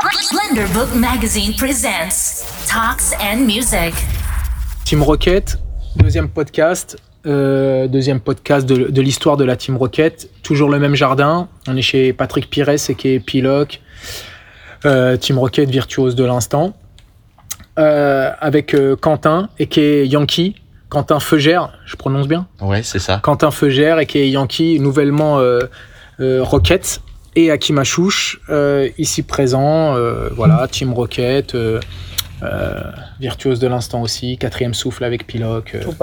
Blunderbook Magazine presents Talks and Music. Team Rocket, deuxième podcast. euh, deuxième podcast de, de l'histoire de la Team Rocket. Toujours le même jardin. On est chez Patrick Pires et qui est Piloc. Euh, Team Rocket, virtuose de l'instant. Euh, avec euh, Quentin et qui est Yankee. Quentin Feugère, je prononce bien? Ouais, c'est ça. Quentin Feugère et qui est Yankee, nouvellement euh, euh, Rocket. Et Hakim Achouch, euh, ici présent. euh, voilà, Team Rocket. euh, euh, virtuose de l'instant aussi, quatrième souffle avec Piloc, euh, Tout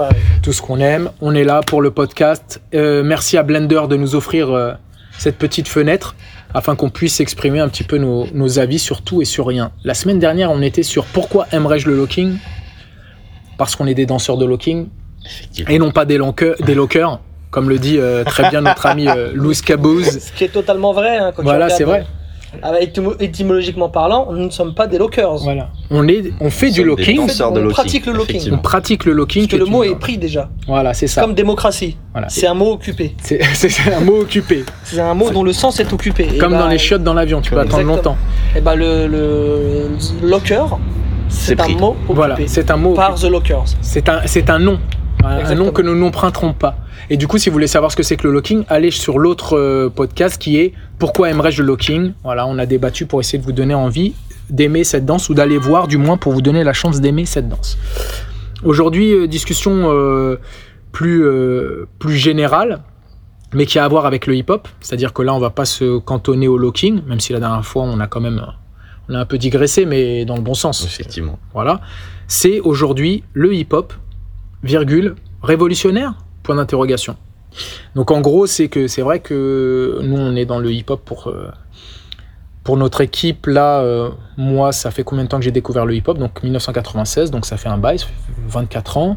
tout ce qu'on aime. On est là pour le podcast. Euh, merci à Blender de nous offrir euh, cette petite fenêtre afin qu'on puisse exprimer un petit peu nos, nos avis sur tout et sur rien. La semaine dernière, on était sur pourquoi aimerais-je le locking? Parce qu'on est des danseurs de locking Effectivement. et non pas des, lockers, des lockers, comme le dit euh, très bien notre ami euh, Louis Cabouz. Ce qui est totalement vrai. hein, quand tu Voilà, c'est vrai. euh, étymo- étymologiquement parlant, nous ne sommes pas des lockers. Voilà. On, est, on fait Nous du locking, On, fait- danseurs de on locking, pratique le locking. on pratique le locking. Parce que le mot est pris déjà. Voilà, c'est ça. Comme démocratie. Voilà. C'est un mot occupé. C'est un mot occupé. C'est un mot dont le sens est occupé. Et Comme bah, dans les chiottes dans l'avion, tu peux attendre longtemps. Et bah le, le locker, C'est un mot occupé. Voilà, c'est un mot. Par The Lockers. C'est un, c'est un nom. Un- nom que nous n'emprunterons pas. Et du coup, si vous voulez savoir ce que c'est que le locking, allez sur l'autre euh, podcast qui est Pourquoi aimerais-je le locking? Voilà, on a débattu pour essayer de vous donner envie d'aimer cette danse ou d'aller voir, du moins pour vous donner la chance d'aimer cette danse. Aujourd'hui, euh, discussion euh, plus, euh, plus générale, mais qui a à voir avec le hip-hop. C'est-à-dire que là, on va pas se cantonner au locking, même si la dernière fois, on a quand même on a un peu digressé, mais dans le bon sens. Effectivement. Voilà. C'est aujourd'hui le hip-hop, virgule, révolutionnaire? Point d'interrogation. Donc en gros, c'est que c'est vrai que nous, on est dans le hip-hop pour, euh, pour notre équipe. Là, euh, moi, ça fait combien de temps que j'ai découvert le hip-hop? Donc 1996, donc ça fait un bail, ça fait 24 ans.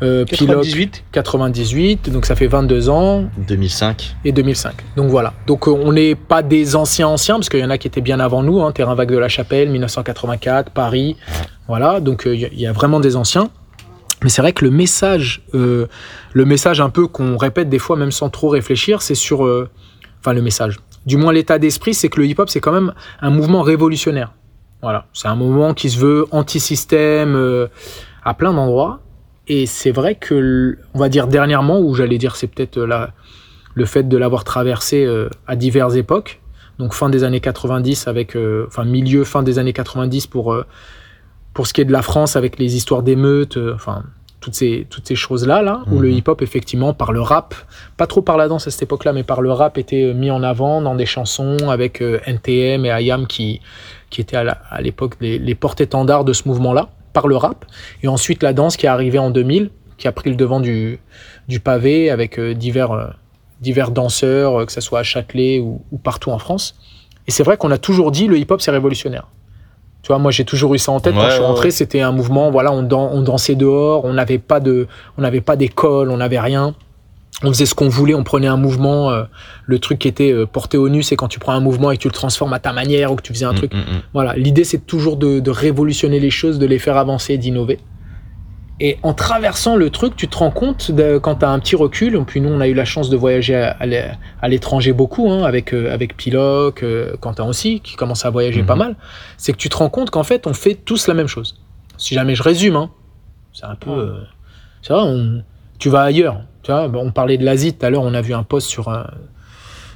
Euh, Pilote, 98. 98, donc ça fait 22 ans 2005. et 2005. Donc voilà. Donc euh, on n'est pas des anciens anciens, parce qu'il y en a qui étaient bien avant nous, hein, Terrain Vague de la Chapelle, 1984, Paris. Voilà, donc il y a- il y, a vraiment des anciens. Mais c'est vrai que le message, euh, le message un peu qu'on répète des fois, même sans trop réfléchir, c'est sur... euh, Enfin, le message. Du moins, l'état d'esprit, c'est que le hip-hop, c'est quand même un mouvement révolutionnaire. Voilà. C'est un mouvement qui se veut anti-système euh, à plein d'endroits. Et c'est vrai que, on va dire dernièrement, ou j'allais dire c'est peut-être la, le fait de l'avoir traversé à diverses époques, donc fin des années 90 avec, enfin milieu fin des années 90 pour pour ce qui est de la France avec les histoires d'émeutes, euh, enfin toutes ces toutes ces choses là là où Mhm. le hip hop effectivement par le rap, pas trop par la danse à cette époque-là, mais par le rap était euh, mis en avant dans des chansons avec euh, NTM et IAM qui qui étaient à l'époque les, les porte-étendards de ce mouvement-là par le rap et ensuite la danse qui est arrivée en 2000 qui a pris le devant du du pavé avec euh, divers euh, divers danseurs, que ce soit à Châtelet ou, ou partout en France. Et c'est vrai qu'on a toujours dit le hip-hop c'est révolutionnaire. Tu vois, moi j'ai toujours eu ça en tête quand je suis rentré, ouais. c'était un mouvement, voilà, on, dan- on dansait dehors, on n'avait pas de, on n'avait pas d'école, on n'avait rien. On faisait ce qu'on voulait, on prenait un mouvement. euh, le truc qui était euh, porté au nu, c'est quand tu prends un mouvement et que tu le transformes à ta manière ou que tu faisais un truc. Mm, mm, mm. Voilà, l'idée c'est toujours de, de révolutionner les choses, de les faire avancer, d'innover. Et en traversant le truc, tu te rends compte de- quand tu as un petit recul. Puis nous, on a eu la chance de voyager à, à l'é- à l'étranger beaucoup, hein, avec, euh, avec Piloc, euh, Quentin aussi, qui commence à voyager Mhm. pas mal. C'est que tu te rends compte qu'en fait, on fait tous la même chose. Si jamais je résume, hein, c'est un peu. euh, c'est vrai, on- tu vas ailleurs. Tu vois, on parlait de l'Asie tout à l'heure, on a vu un post sur, un-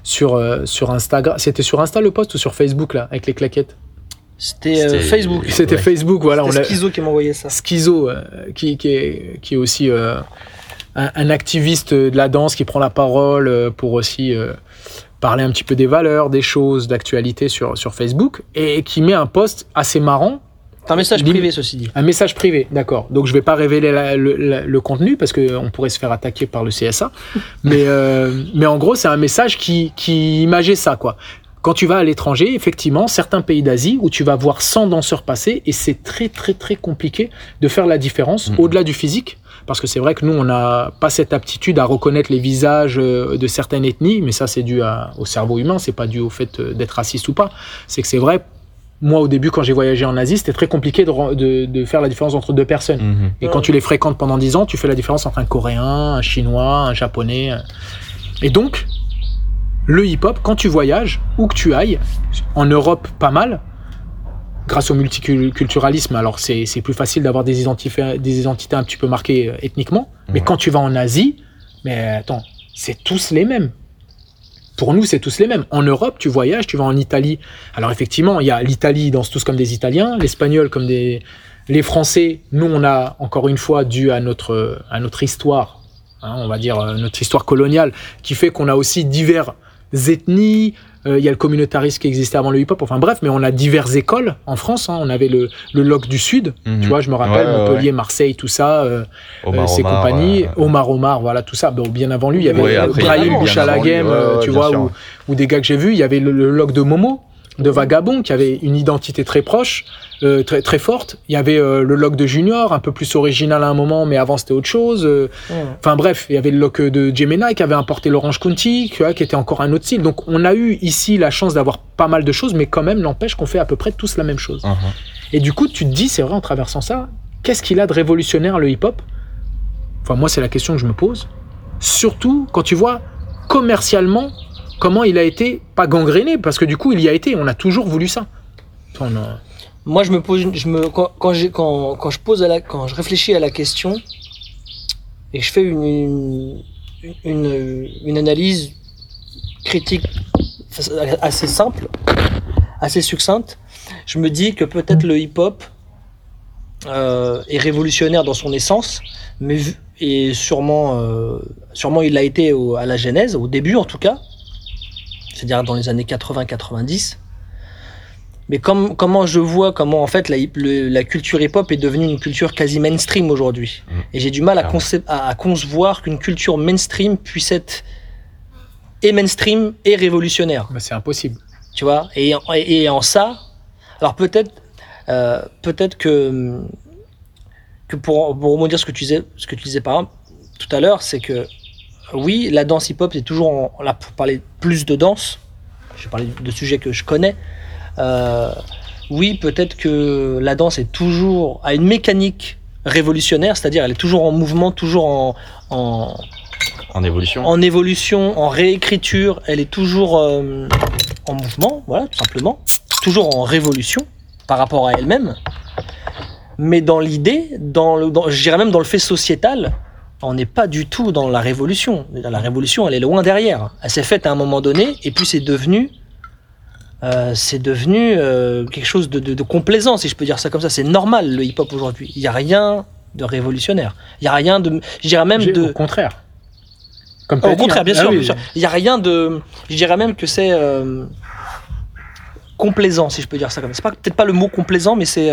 sur, sur Instagram. C'était sur Insta le post ou sur Facebook, là, avec les claquettes? C'était euh, C'était- Facebook. C'était Ouais. Facebook, voilà. C'était Schizo qui m'a envoyé ça. Schizo, euh, qui, qui, est, qui est aussi euh, un, un activiste de la danse qui prend la parole pour aussi euh, parler un petit peu des valeurs, des choses, d'actualité sur, sur Facebook, et qui met un post assez marrant, C'est un message privé, ceci dit. un message privé, d'accord. Donc je vais pas révéler la- le, la- le contenu parce qu'on pourrait se faire attaquer par le CSA, mais, euh, mais en gros c'est un message qui, qui imageait ça, quoi. Quand tu vas à l'étranger, effectivement, certains pays d'Asie où tu vas voir 100 danseurs passer et c'est très très très compliqué de faire la différence Mhm. au-delà du physique. Parce que c'est vrai que nous, on n'a pas cette aptitude à reconnaître les visages euh, de certaines ethnies, mais ça, c'est dû à- au cerveau humain, c'est pas dû au fait euh, d'être raciste ou pas. C'est que c'est vrai, moi, au début, quand j'ai voyagé en Asie, c'était très compliqué de, ren- de- de faire la différence entre deux personnes. Mhm. Et quand tu les fréquentes pendant 10 ans, tu fais la différence entre un Coréen, un Chinois, un Japonais. un- Et donc, le hip-hop, quand tu voyages, où que tu ailles, en Europe pas mal, grâce au multiculturalisme, alors c'est c'est plus facile d'avoir des, des identités un petit peu marquées euh, ethniquement. Mais quand tu vas en Asie, mais attends, c'est tous les mêmes. Pour nous, c'est tous les mêmes. En Europe, tu voyages, tu vas en Italie. Alors effectivement, il y a l'Italie, ils dansent tous comme des Italiens, l'Espagnol comme des... Les Français, nous, on a, encore une fois, dû à notre, à notre histoire, hein, on va dire euh, notre histoire coloniale, qui fait qu'on a aussi divers ethnies, euh, il y a le communautarisme qui existait avant le hip-hop, enfin bref, mais on a diverses écoles en France. hein. On avait le, le LOC du Sud, Mhm. tu vois, je me rappelle, Ouais, Montpellier, ouais. Marseille, tout ça, euh, Omar euh, ses Omar, compagnies, euh, Omar Omar, voilà, tout ça. Bon, bien avant lui, il y avait Brahim Game, ouais, tu vois, ou, des gars que j'ai vus. Il y avait le, le log de Momo, de Vagabond, qui avait une identité très proche, euh, très, très forte. Il y avait euh, le log de Junior, un peu plus original à un moment, mais avant c'était autre chose. Euh, Enfin bref, il y avait le log de Gemini qui avait importé l'Orange County, qui était encore un autre style. Donc on a eu ici la chance d'avoir pas mal de choses, mais quand même, n'empêche qu'on fait à peu près tous la même chose. Mhm. Et du coup, tu te dis, c'est vrai, en traversant ça, qu'est-ce qu'il a de révolutionnaire le hip-hop? Enfin, moi, c'est la question que je me pose. Surtout quand tu vois commercialement comment il a été, pas gangréné, parce que du coup, il y a été, on a toujours voulu ça. Moi, je me pose, quand, je réfléchis à la question et je fais une, analyse critique assez simple, assez succincte, je me dis que peut-être le hip-hop euh, est révolutionnaire dans son essence, mais et sûrement, euh, sûrement il l'a été à la genèse, au début en tout cas, c'est-à-dire dans les années 80-90. Mais comme, comment je vois comment en fait la, hip- le- la culture hip-hop est devenue une culture quasi mainstream aujourd'hui. Mhm. Et j'ai du mal à, concevoir qu'une culture mainstream puisse être et mainstream et révolutionnaire. bah, c'est impossible. Tu vois? Et, en- et, et en ça, alors peut-être euh, peut-être que, que pour, pour rebondir ce que tu disais, ce que tu disais par exemple tout à l'heure, c'est que oui, la danse hip-hop, c'est toujours, en- là pour parler plus de danse, je vais parler de sujets que je connais, euh, oui, peut-être que la danse est toujours, a une mécanique révolutionnaire, c'est-à-dire elle est toujours en mouvement, toujours en, en, En évolution. en évolution, en réécriture, elle est toujours euh, en mouvement, voilà, tout simplement, toujours en révolution par rapport à elle-même. Mais dans l'idée, dans le, dans- je dirais même dans le fait sociétal, on n'est pas du tout dans la révolution. La révolution, elle est loin derrière. Elle s'est faite à un moment donné, et puis c'est devenu, euh, c'est devenu euh, quelque chose de, de- de complaisant, si je peux dire ça comme ça. C'est normal le hip-hop aujourd'hui. Il n'y a rien de révolutionnaire. Il n'y a rien de, je dirais même de, Au contraire. Comme au contraire, hein. bien Ah sûr, oui. bien sûr. Il n'y a rien de. Je dirais même que c'est euh, complaisant, si je peux dire ça comme ça. C'est peut-être pas le mot complaisant, mais c'est.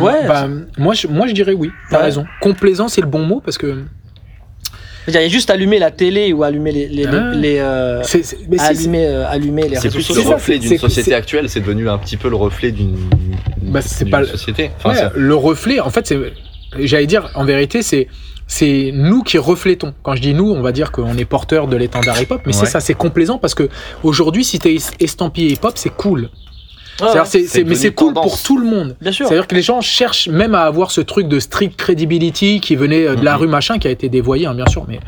Ouais. Bah, moi, je, moi, je dirais oui. T'as Ouais. raison. Complaisant, c'est le bon mot parce que Il y a juste allumer la télé ou allumer les. les, Ah. les, euh, c'est, c'est- mais c'est- allumer, euh, allumer les C'est plus le reflet d'une c'est- société c'est- actuelle, c'est devenu un petit peu le reflet d'une Bah, c'est d'une pas société. Enfin, Ouais, c'est- le reflet, en fait, c'est, j'allais dire, en vérité, c'est, c'est nous qui reflétons. Quand je dis nous, on va dire qu'on est porteur de l'étendard hip-hop, mais c'est ça, c'est complaisant parce que aujourd'hui, si t'es estampillé hip-hop, c'est cool. Ouais. c'est- mais c'est cool tendance. pour tout le monde. Bien sûr. C'est-à-dire que les gens cherchent même à avoir ce truc de strict credibility qui venait euh, de la Mhm. rue machin, qui a été dévoyé, hein, bien sûr, mais.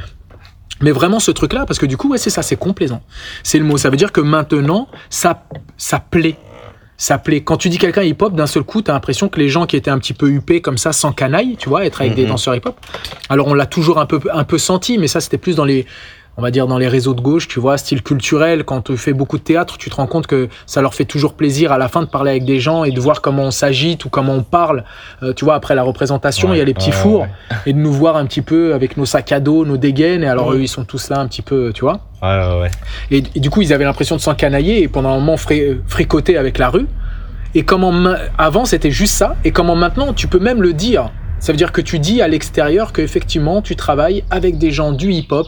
Mais vraiment ce truc-là, parce que du coup, ouais, c'est ça, c'est complaisant. C'est le mot. Ça veut dire que maintenant, ça, ça plaît. Ça plaît. Quand tu dis quelqu'un hip-hop, d'un seul coup, t'as l'impression que les gens qui étaient un petit peu huppés comme ça, sans canaille, tu vois, être avec des Mhm. danseurs hip-hop. Alors on l'a toujours un peu, un peu senti, mais ça c'était plus dans les, on va dire dans les réseaux de gauche, tu vois, style culturel. Quand tu fais beaucoup de théâtre, tu te rends compte que ça leur fait toujours plaisir à la fin de parler avec des gens et de voir comment on s'agite ou comment on parle. Euh, tu vois, après la représentation, il y a les petits Ouais, fours ouais, et de nous voir un petit peu avec nos sacs à dos, nos dégaines. Et alors eux, ils sont tous là un petit peu, tu vois. Ouais, ouais, ouais. Et, et du coup, ils avaient l'impression de s'encanailler et pendant un moment fri- fricoter avec la rue. Et comment avant c'était juste ça, et comment maintenant tu peux même le dire. Ça veut dire que tu dis à l'extérieur qu'effectivement tu travailles avec des gens du hip-hop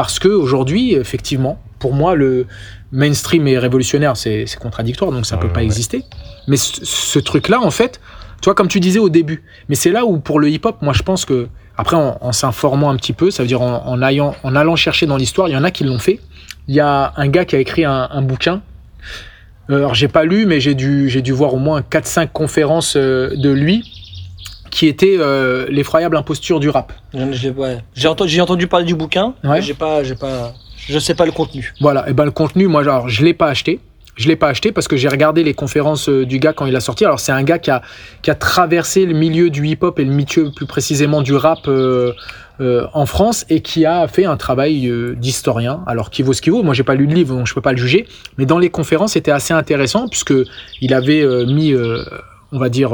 parce que aujourd'hui, effectivement, pour moi le mainstream et révolutionnaire, c'est contradictoire, donc ça Ouais, peut pas ouais. exister. Mais ce, ce truc-là, en fait, tu vois, comme tu disais au début, mais c'est là où pour le hip-hop, moi je pense que après en, en s'informant un petit peu, ça veut dire en, en allant, en allant chercher dans l'histoire, il y en a qui l'ont fait. Il y a un gars qui a écrit un, un bouquin. Euh, Alors j'ai pas lu, mais j'ai dû, j'ai dû voir au moins 4-5 conférences euh, de lui qui était euh, l'effroyable imposture du rap. Ouais. J'ai entendu, parler du bouquin, Ouais. mais j'ai pas, pas, je sais pas le contenu. Voilà, et ben le contenu, moi, genre, je l'ai pas acheté. Je l'ai pas acheté parce que j'ai regardé les conférences euh, du gars quand il a sorti. Alors c'est un gars qui a, qui a traversé le milieu du hip-hop et le milieu plus précisément du rap euh, euh, en France et qui a fait un travail euh, d'historien. Alors qui vaut ce qu'il vaut. Moi j'ai pas lu le livre donc je peux pas le juger. Mais dans les conférences c'était assez intéressant puisque il avait euh, mis, on va dire,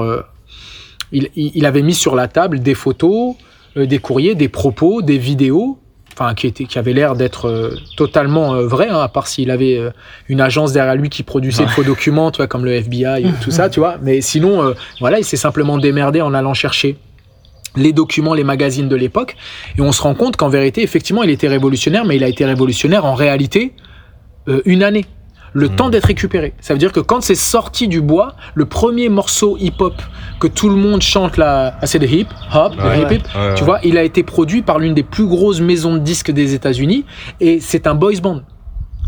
il, il avait mis sur la table des photos, euh, des courriers, des propos, des vidéos enfin qui était qui avait l'air d'être euh, totalement euh, vrai hein, à part s'il avait euh, une agence derrière lui qui produisait de faux documents tu vois comme le FBI et tout ça tu vois. Mais sinon euh, voilà il s'est simplement démerdé en allant chercher les documents, les magazines de l'époque, et on se rend compte qu'en vérité, effectivement, il était révolutionnaire, mais il a été révolutionnaire en réalité euh, une année. Le temps d'être récupéré. Ça veut dire que quand c'est sorti du bois, le premier morceau hip-hop que tout le monde chante là, ah, c'est le hip hop, Ouais, hip hip, ouais, tu ouais. vois, il a été produit par l'une des plus grosses maisons de disques des États-Unis, et c'est un boys band.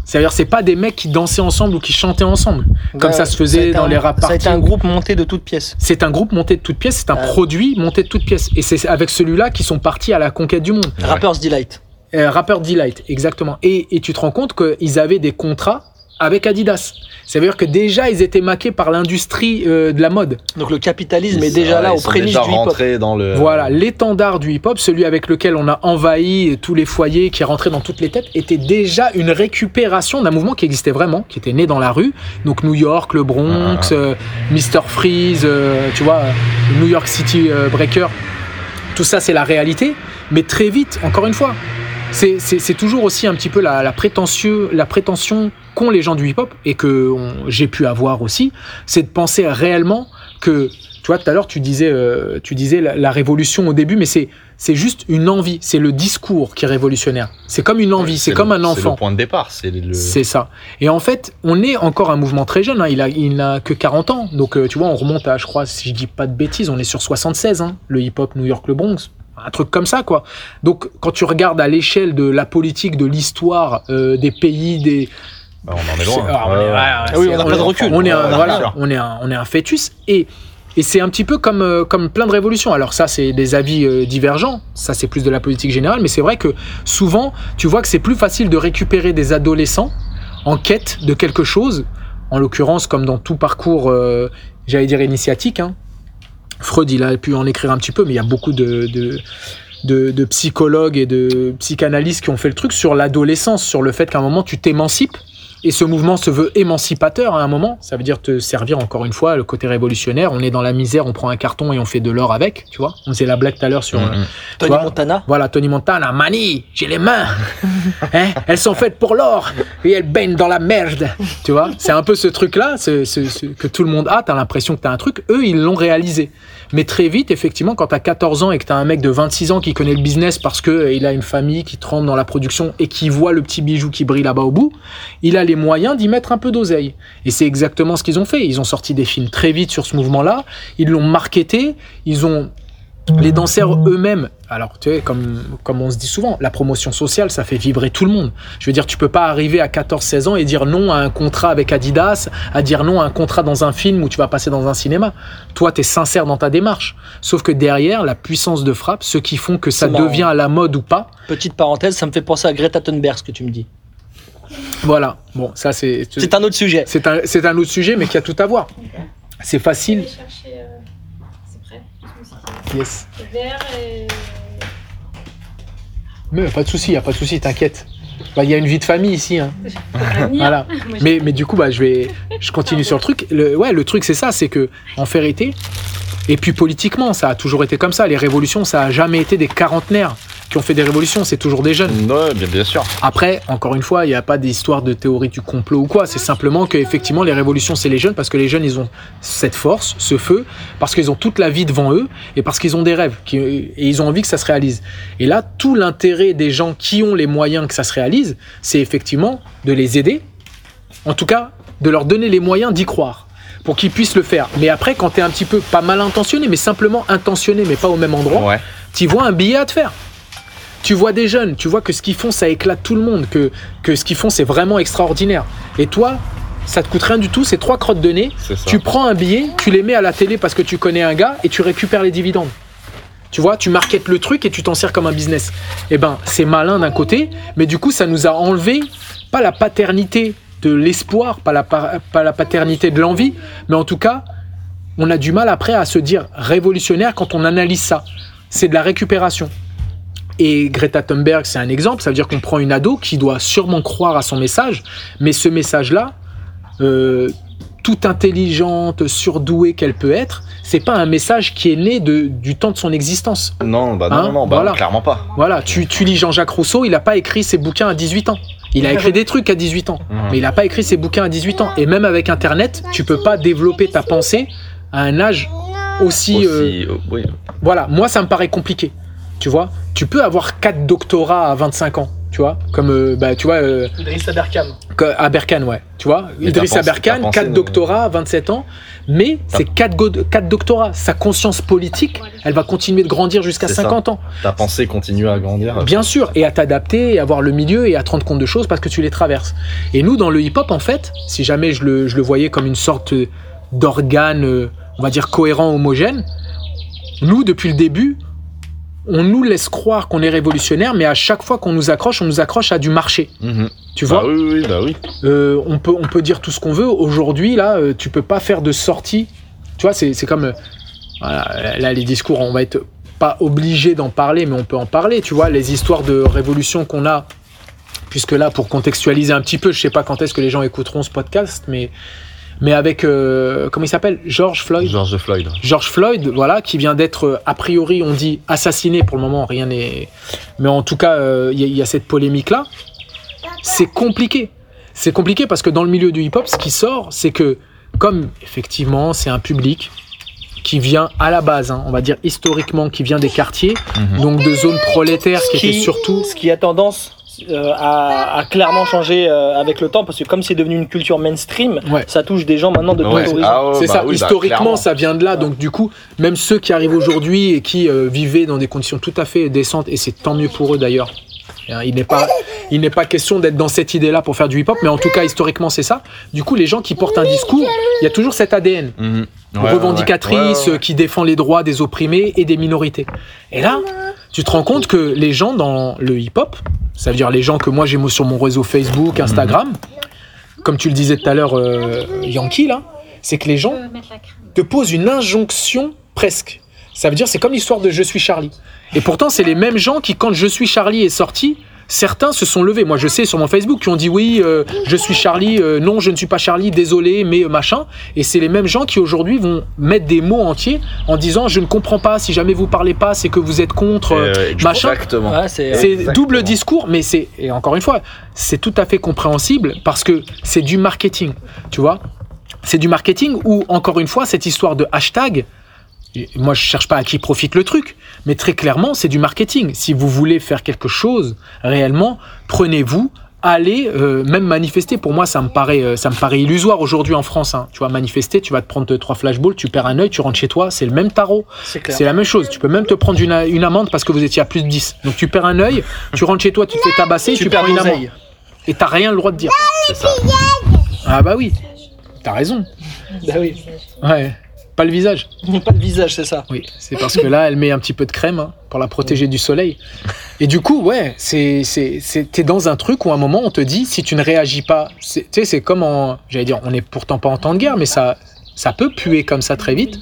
C'est-à-dire, c'est pas des mecs qui dansaient ensemble ou qui chantaient ensemble, comme ça se a faisait dans un- les rap Ça a été parties. un groupe monté de toutes pièces. C'est un groupe monté de toutes pièces, c'est un Euh. produit monté de toutes pièces. Et c'est avec celui-là qu'ils sont partis à la conquête du monde. Ouais. Rapper's Delight. Euh, Rapper Delight, exactement. Et, et tu te rends compte qu'ils avaient des contrats avec Adidas. Ça veut dire que déjà, ils étaient maqués par l'industrie euh, de la mode. Donc le capitalisme est déjà là au prémices du hip-hop. dans le. Voilà, l'étendard du hip-hop, celui avec lequel on a envahi tous les foyers, qui est rentré dans toutes les têtes, était déjà une récupération d'un mouvement qui existait vraiment, qui était né dans la rue. Donc New York, le Bronx, Ah, euh, Mr. Freeze, euh, tu vois, euh, New York City euh, Breaker. Tout ça, c'est la réalité. Mais très vite, encore une fois, c'est toujours aussi un petit peu la, la, prétentieux, la prétention qu'ont les gens du hip-hop et que j'ai pu avoir aussi, c'est de penser réellement que, tu vois, tout à l'heure, tu disais, euh, tu disais la, la révolution au début, mais c'est c'est juste une envie, c'est le discours qui est révolutionnaire. C'est comme une envie, c'est le- comme un C'est enfant. le point de départ. C'est le. C'est ça. Et en fait, on est encore un mouvement très jeune. hein. Il a, il n'a que 40 ans. Donc, euh, tu vois, on remonte à, je crois, si je dis pas de bêtises, on est sur 76. hein. Le hip-hop New York, le Bronx. Un truc comme ça, quoi. Donc, quand tu regardes à l'échelle de la politique, de l'histoire, euh, des pays, des. Bah, on en est loin. ah, on est- Ouais, ouais. ouais, Ah oui, c'est- on a pas de recul. On est un, Ouais, voilà, bien sûr. on est un, on est un fœtus. Et, et c'est un petit peu comme, euh, comme plein de révolutions. Alors, ça, c'est des avis euh, divergents. Ça, c'est plus de la politique générale. Mais c'est vrai que souvent, tu vois que c'est plus facile de récupérer des adolescents en quête de quelque chose. En l'occurrence, comme dans tout parcours, euh, j'allais dire initiatique. hein. Freud, il a pu en écrire un petit peu, mais il y a beaucoup de, de, de- de psychologues et de psychanalystes qui ont fait le truc sur l'adolescence, sur le fait qu'à un moment, tu t'émancipes. Et ce mouvement se veut émancipateur à un moment. Ça veut dire te servir, encore une fois, le côté révolutionnaire. On est dans la misère, on prend un carton et on fait de l'or avec, tu vois. On faisait la blague tout à l'heure sur... Mm, euh. Tony vois Montana. voilà, Tony Montana, Mani, j'ai les mains. Hein? Elles sont faites pour l'or et elles baignent dans la merde. Tu vois, c'est un peu ce truc-là ce, ce- ce- que tout le monde a. T'as l'impression que t'as un truc. Eux, ils l'ont réalisé. Mais très vite, effectivement, quand t'as 14 ans et que t'as un mec de 26 ans qui connaît le business parce que euh, il a une famille qui tremble dans la production et qui voit le petit bijou qui brille là-bas au bout, il a les moyens d'y mettre un peu d'oseille. Et c'est exactement ce qu'ils ont fait. Ils ont sorti des films très vite sur ce mouvement-là. Ils l'ont marketé. Ils ont les danseurs eux-mêmes, alors tu sais, comme, comme on se dit souvent, la promotion sociale, ça fait vibrer tout le monde. Je veux dire, tu peux pas arriver à 14-16 ans et dire non à un contrat avec Adidas, à dire non à un contrat dans un film où tu vas passer dans un cinéma. Toi, tu es sincère dans ta démarche. Sauf que derrière, la puissance de frappe, ceux qui font que ça marrant. devient à la mode ou pas, Petite parenthèse, ça me fait penser à Greta Thunberg ce que tu me dis. voilà. Bon, ça c'est... C'est un autre sujet. C'est un, c'est un autre sujet, mais qui a tout à voir. C'est facile. chercher. euh, C'est prêt Je me suis dit, Yes. c'est vert et. Mais pas de souci, y a pas de souci, t'inquiète. Bah, Il y a une vie de famille ici. Hein. Voilà. Mais, mais du coup, bah, je vais, je continue sur le truc. Le, ouais, le truc, c'est ça, c'est que, en vérité, et puis politiquement, ça a toujours été comme ça. Les révolutions, ça a jamais été des quarantenaires qui ont fait des révolutions, c'est toujours des jeunes. Ouais, bien, bien sûr. Après, encore une fois, il n'y a pas d'histoire de théorie du complot ou quoi. C'est simplement qu'effectivement, les révolutions, c'est les jeunes parce que les jeunes, ils ont cette force, ce feu, parce qu'ils ont toute la vie devant eux et parce qu'ils ont des rêves qui- et ils ont envie que ça se réalise. Et là, tout l'intérêt des gens qui ont les moyens que ça se réalise, c'est effectivement de les aider, en tout cas, de leur donner les moyens d'y croire pour qu'ils puissent le faire. Mais après, quand tu es un petit peu, pas mal intentionné, mais simplement intentionné, mais pas au même endroit, Ouais. tu vois un billet à te faire. Tu vois des jeunes, tu vois que ce qu'ils font, ça éclate tout le monde, que, que ce qu'ils font, c'est vraiment extraordinaire. Et toi, ça te coûte rien du tout, c'est trois crottes de nez. Tu prends un billet, tu les mets à la télé parce que tu connais un gars et tu récupères les dividendes. Tu vois, tu marketes le truc et tu t'en sers comme un business. Eh ben, c'est malin d'un côté, mais du coup, ça nous a enlevé, pas la paternité de l'espoir, pas la, pas la paternité de l'envie, mais en tout cas, on a du mal après à se dire révolutionnaire quand on analyse ça. C'est de la récupération. Et Greta Thunberg, c'est un exemple. Ça veut dire qu'on prend une ado qui doit sûrement croire à son message, mais ce message-là, euh, toute intelligente, surdouée qu'elle peut être, c'est pas un message qui est né de, du temps de son existence. Non, bah non, Hein non, non, bah Voilà. clairement pas. Voilà, tu, tu lis Jean-Jacques Rousseau, il n'a pas écrit ses bouquins à 18 ans. Il a écrit des trucs à 18 ans, Mhm. mais il n'a pas écrit ses bouquins à 18 ans. Et même avec Internet, tu peux pas développer ta pensée à un âge aussi... euh, Aussi, euh, oui. voilà, moi ça me paraît compliqué. Tu vois, tu peux avoir quatre doctorats à 25 ans, tu vois, comme euh, bah tu vois euh, Idriss Aberkan. Aberkan, ouais, tu vois, Mais Idriss pensé- Aberkan, t'as pensé, quatre non doctorats à 27 ans, mais c'est quatre, go- quatre doctorats. Sa conscience politique, elle va continuer de grandir jusqu'à C'est ça. 50 ans. Ta pensée continue à grandir. Bien sûr, et à t'adapter, et à voir le milieu, et à te rendre compte de choses parce que tu les traverses. Et nous, dans le hip-hop, en fait, si jamais je le, je le voyais comme une sorte d'organe, euh, on va dire cohérent, homogène, nous, depuis le début, on nous laisse croire qu'on est révolutionnaire, mais à chaque fois qu'on nous accroche, on nous accroche à du marché. Mhm. Tu Bah vois, oui, oui, bah oui. Euh, on, peut, on peut dire tout ce qu'on veut. Aujourd'hui, là, euh, tu peux pas faire de sortie. Tu vois, c'est c'est comme. euh, voilà, là, les discours, on va être pas obligé d'en parler, mais on peut en parler. Tu vois, les histoires de révolution qu'on a. Puisque là, pour contextualiser un petit peu, je sais pas quand est-ce que les gens écouteront ce podcast, mais, mais avec. euh, comment il s'appelle? George Floyd? George Floyd. George Floyd, voilà, qui vient d'être, euh, a priori, on dit assassiné pour le moment, rien n'est. Mais en tout cas, euh, il y, a- il y a cette polémique-là. C'est compliqué. C'est compliqué parce que dans le milieu du hip-hop, ce qui sort, c'est que, comme effectivement, c'est un public qui vient à la base, hein, on va dire historiquement, qui vient des quartiers, Mhm. donc de zones prolétaires qui, étaient Qui- surtout. Ce qui a tendance euh, à clairement changer euh, avec le temps, parce que comme c'est devenu une culture mainstream, Ouais. ça touche des gens maintenant de Ouais. tous horizons. Ah ouais, C'est bah ça, oui, bah, historiquement, ça vient de là. Donc, du coup, même ceux qui arrivent aujourd'hui et qui euh, vivaient dans des conditions tout à fait décentes, et c'est tant mieux pour eux d'ailleurs. Hein, Il n'est pas, il n'est pas question d'être dans cette idée-là pour faire du hip-hop, mais en tout cas, historiquement, c'est ça. Du coup, les gens qui portent un discours, il y a toujours cet ADN Mhm. Ouais, ouais, revendicatrice ouais. Ouais, ouais. qui défend les droits des opprimés et des minorités. Et là, tu te rends compte que les gens dans le hip-hop, ça veut dire les gens que moi j'ai sur mon réseau Facebook, Instagram, comme tu le disais tout à l'heure, euh, Yankee, là, c'est que les gens te posent une injonction presque. Ça veut dire, c'est comme l'histoire de Je suis Charlie. Et pourtant, c'est les mêmes gens qui, quand Je suis Charlie est sorti, certains se sont levés. Moi, je sais sur mon Facebook qui ont dit oui, euh, je suis Charlie, euh, non, je ne suis pas Charlie, désolé, mais euh, machin. Et c'est les mêmes gens qui aujourd'hui vont mettre des mots entiers en disant je ne comprends pas, si jamais vous parlez pas, c'est que vous êtes contre. euh, Euh, machin. Exactement. Ouais, c'est C'est Exactement. double discours, mais c'est, et encore une fois, c'est tout à fait compréhensible parce que c'est du marketing, tu vois. C'est du marketing où, encore une fois, cette histoire de hashtag, moi je cherche pas à qui profite le truc, mais très clairement, c'est du marketing. Si vous voulez faire quelque chose réellement, prenez-vous, allez euh, même manifester. Pour moi, ça me paraît, euh, ça me paraît illusoire aujourd'hui en France. hein. Tu vas manifester, tu vas te prendre deux, trois flashballs, tu perds un œil, tu rentres chez toi, c'est le même tarot. c'est la même chose. Tu peux même te prendre une, une amende parce que vous étiez à plus de 10. Donc tu perds un œil, tu rentres chez toi, tu te fais tabasser, tu, perds prends une amende. Et t'as rien le droit de dire. Ça. Ah bah oui, t'as raison. Bah oui. Ouais, pas le visage. Pas le visage, c'est ça. Oui, c'est parce que là, elle met un petit peu de crème hein, pour la protéger du soleil. Et du coup, ouais, c'est, c'est, c'est- t'es dans un truc où à un moment, on te dit, si tu ne réagis pas, c'est- tu sais, c'est comme en, j'allais dire, on n'est pourtant pas en temps de guerre, mais ça, ça peut puer comme ça très vite.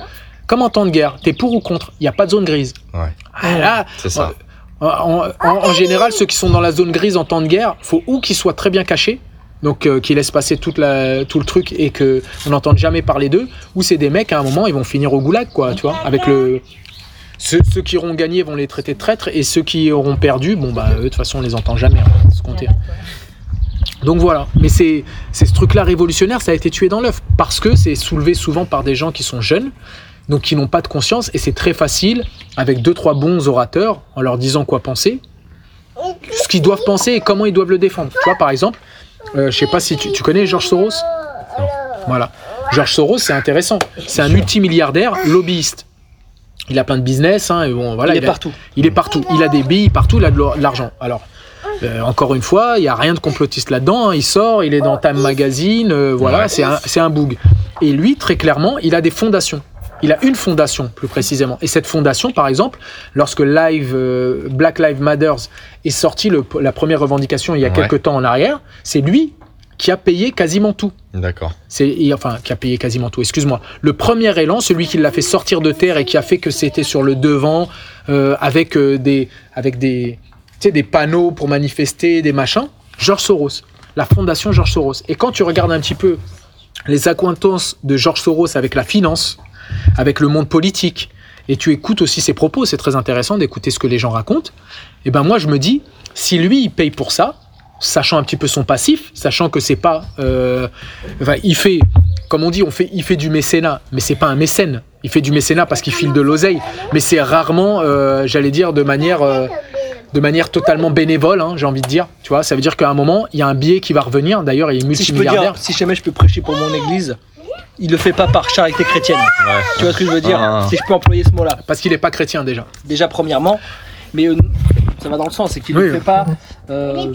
Comme en temps de guerre, t'es pour ou contre, il n'y a pas de zone grise. Ouais. Ah, là, C'est ça. En, en- en général, ceux qui sont dans la zone grise en temps de guerre, faut ou qu'ils soient très bien cachés, donc euh, qu'ils laissent passer tout le truc et que on n'entende jamais parler d'eux, ou c'est des mecs à un moment ils vont finir au goulag, quoi, tu vois, avec le ceux, qui auront gagné vont les traiter de traîtres et ceux qui auront perdu, bon bah eux, de toute façon on les entend jamais hein, se compter. Donc voilà, mais c'est ce truc-là révolutionnaire, ça a été tué dans l'œuf parce que c'est soulevé souvent par des gens qui sont jeunes, donc qui n'ont pas de conscience et c'est très facile avec deux trois bons orateurs en leur disant quoi penser, ce qu'ils doivent penser et comment ils doivent le défendre. Tu vois par exemple, euh, je sais pas si tu, tu connais Georges Soros. Voilà, Georges Soros c'est intéressant, c'est un multimilliardaire lobbyiste. Il a plein de business, hein, et bon voilà. il est a- partout. il est partout. Il a des billes partout, il a de l'argent. Alors, euh, encore une fois, il n'y a rien de complotiste là-dedans. hein. Il sort, il est dans Time Magazine, euh, voilà, Ouais. c'est un, un boug. Et lui, très clairement, il a des fondations. Il a une fondation, plus précisément. Et cette fondation, par exemple, lorsque Live, euh, Black Lives Matters est sorti, le- la première revendication il y a Ouais. quelques temps en arrière, c'est lui qui a payé quasiment tout. D'accord. C'est enfin qui a payé quasiment tout. Excuse-moi. Le premier élan, celui qui l'a fait sortir de terre et qui a fait que c'était sur le devant euh, avec euh, des avec des des panneaux pour manifester, des machins. George Soros, la fondation George Soros. Et quand tu regardes un petit peu les accointances de George Soros avec la finance, avec le monde politique, et tu écoutes aussi ses propos, c'est très intéressant d'écouter ce que les gens racontent. Et ben moi je me dis, si lui il paye pour ça, sachant un petit peu son passif, sachant que c'est pas, euh, enfin, il fait, comme on dit, on fait, il fait du mécénat, mais c'est pas un mécène. Il fait du mécénat parce qu'il file de l'oseille, mais c'est rarement, euh, j'allais dire, de manière, euh, de manière totalement bénévole, hein, j'ai envie de dire. Tu vois, ça veut dire qu'à un moment, il y a un billet qui va revenir. D'ailleurs, il est Si je peux multimilliardaire. dire, si jamais je peux prêcher pour mon église, il le fait pas par charité chrétienne. Ouais. Tu vois ce que je veux dire Ah. Si je peux employer ce mot-là. Parce qu'il n'est pas chrétien déjà. Déjà premièrement, mais euh, ça va dans le sens, c'est qu'il Oui. le fait pas euh,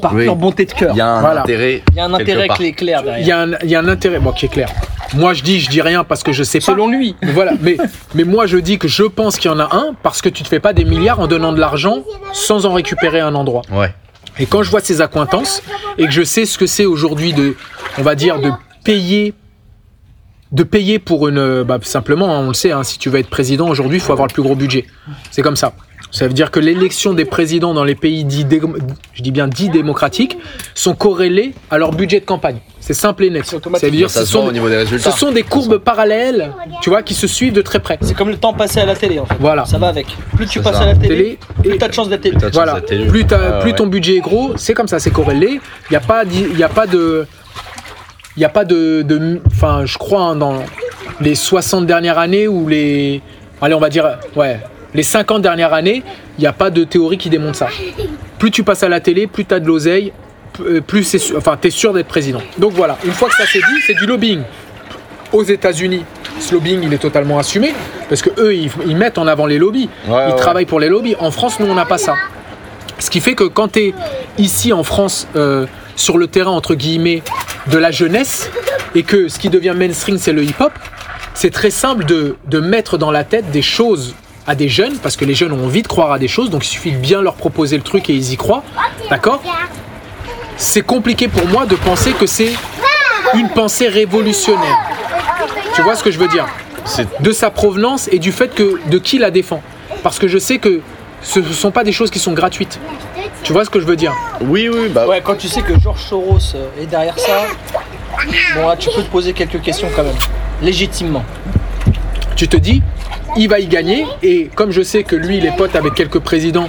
par Oui. bonté de cœur. Il y a un Voilà. intérêt. Il y a un quelque intérêt part. clé- clair derrière. Il y, a un, il y a un intérêt, bon, qui est clair. Moi, je dis, je dis rien parce que je sais pas. Selon lui. Voilà, mais, mais moi je dis que je pense qu'il y en a un parce que tu te fais pas des milliards en donnant de l'argent sans en récupérer un endroit. Ouais. Et quand je vois ces accointances et que je sais ce que c'est aujourd'hui de, on va dire, de payer, de payer pour une, bah, simplement, hein, on le sait, hein, si tu veux être président aujourd'hui, il faut avoir le plus gros budget. C'est comme ça. Ça veut dire que l'élection des présidents dans les pays dits, dé- je dis bien dits démocratiques, sont corrélées à leur budget de campagne. C'est simple et net. Ça veut dire Ça ce sont, au niveau des ce résultats. sont des courbes parallèles, tu vois, qui se suivent de très près. C'est comme le temps passé à la télé en fait. Voilà. Ça va avec. Plus tu C'est passes ça. à la télé, Télé plus et- t'as de chance d'être élu. Plus t'as de chance Voilà. d'être élu. Plus, t'as- Ah, plus ton budget est gros, c'est comme ça, c'est corrélé. Il n'y a pas, d'i- il y a pas de, il y a pas de, de- enfin, je crois hein, dans les 60 dernières années ou les, allez, on va dire, ouais, les 50 dernières années, il n'y a pas de théorie qui démontre ça. Plus tu passes à la télé, plus tu as de l'oseille, euh, plus c'est, sûr- enfin, t'es sûr d'être président. Donc voilà, une fois que ça c'est dit, c'est du lobbying. Aux États-Unis, ce lobbying, il est totalement assumé parce que eux, ils, ils mettent en avant les lobbies. Ouais, ils ouais. travaillent pour les lobbies. En France, nous, on n'a pas ça. Ce qui fait que quand tu es ici en France, euh, sur le terrain, entre guillemets, de la jeunesse, et que ce qui devient mainstream, c'est le hip-hop, c'est très simple de, de mettre dans la tête des choses à des jeunes, parce que les jeunes ont envie de croire à des choses, donc il suffit de bien leur proposer le truc et ils y croient. D'accord? C'est compliqué pour moi de penser que c'est une pensée révolutionnaire. Tu vois ce que je veux dire? De sa provenance et du fait que de qui la défend. Parce que je sais que ce ne sont pas des choses qui sont gratuites. Tu vois ce que je veux dire Oui, oui, bah. Ouais, quand tu sais que Georges Soros euh, est derrière ça, bon là tu peux te poser quelques questions quand même. Légitimement. Tu te dis, il va y gagner. Et comme je sais que lui, il est pote avec quelques présidents,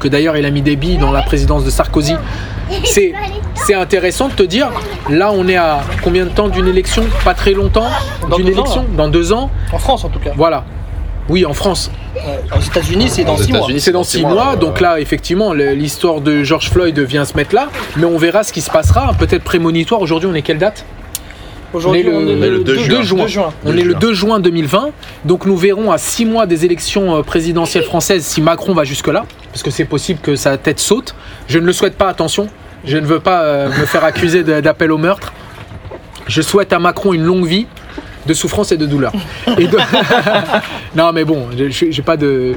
que d'ailleurs il a mis des billes dans la présidence de Sarkozy, c'est, c'est intéressant de te dire, là on est à combien de temps d'une élection? Pas très longtemps Dans d'une deux ans, élection? là. Dans deux ans? En France en tout cas. Voilà. Oui, en France. Ouais. Aux États-Unis, c'est dans Aux 6 mois. États-Unis, C'est dans six mois, donc là, effectivement, l'histoire de George Floyd vient se mettre là, mais on verra ce qui se passera. Peut-être prémonitoire. Aujourd'hui, on est quelle date? Aujourd'hui, On est le- on est on est le 2 2 juin. juin. On 2 est le juin. 2 juin 2020, donc nous verrons à 6 mois des élections euh, présidentielles françaises si Macron va jusque-là, parce que c'est possible que sa tête saute. Je ne le souhaite pas, attention, je ne veux pas euh, me faire accuser d'appel au meurtre. Je souhaite à Macron une longue vie de souffrance et de douleur. Et de- non, mais bon, j'ai pas de.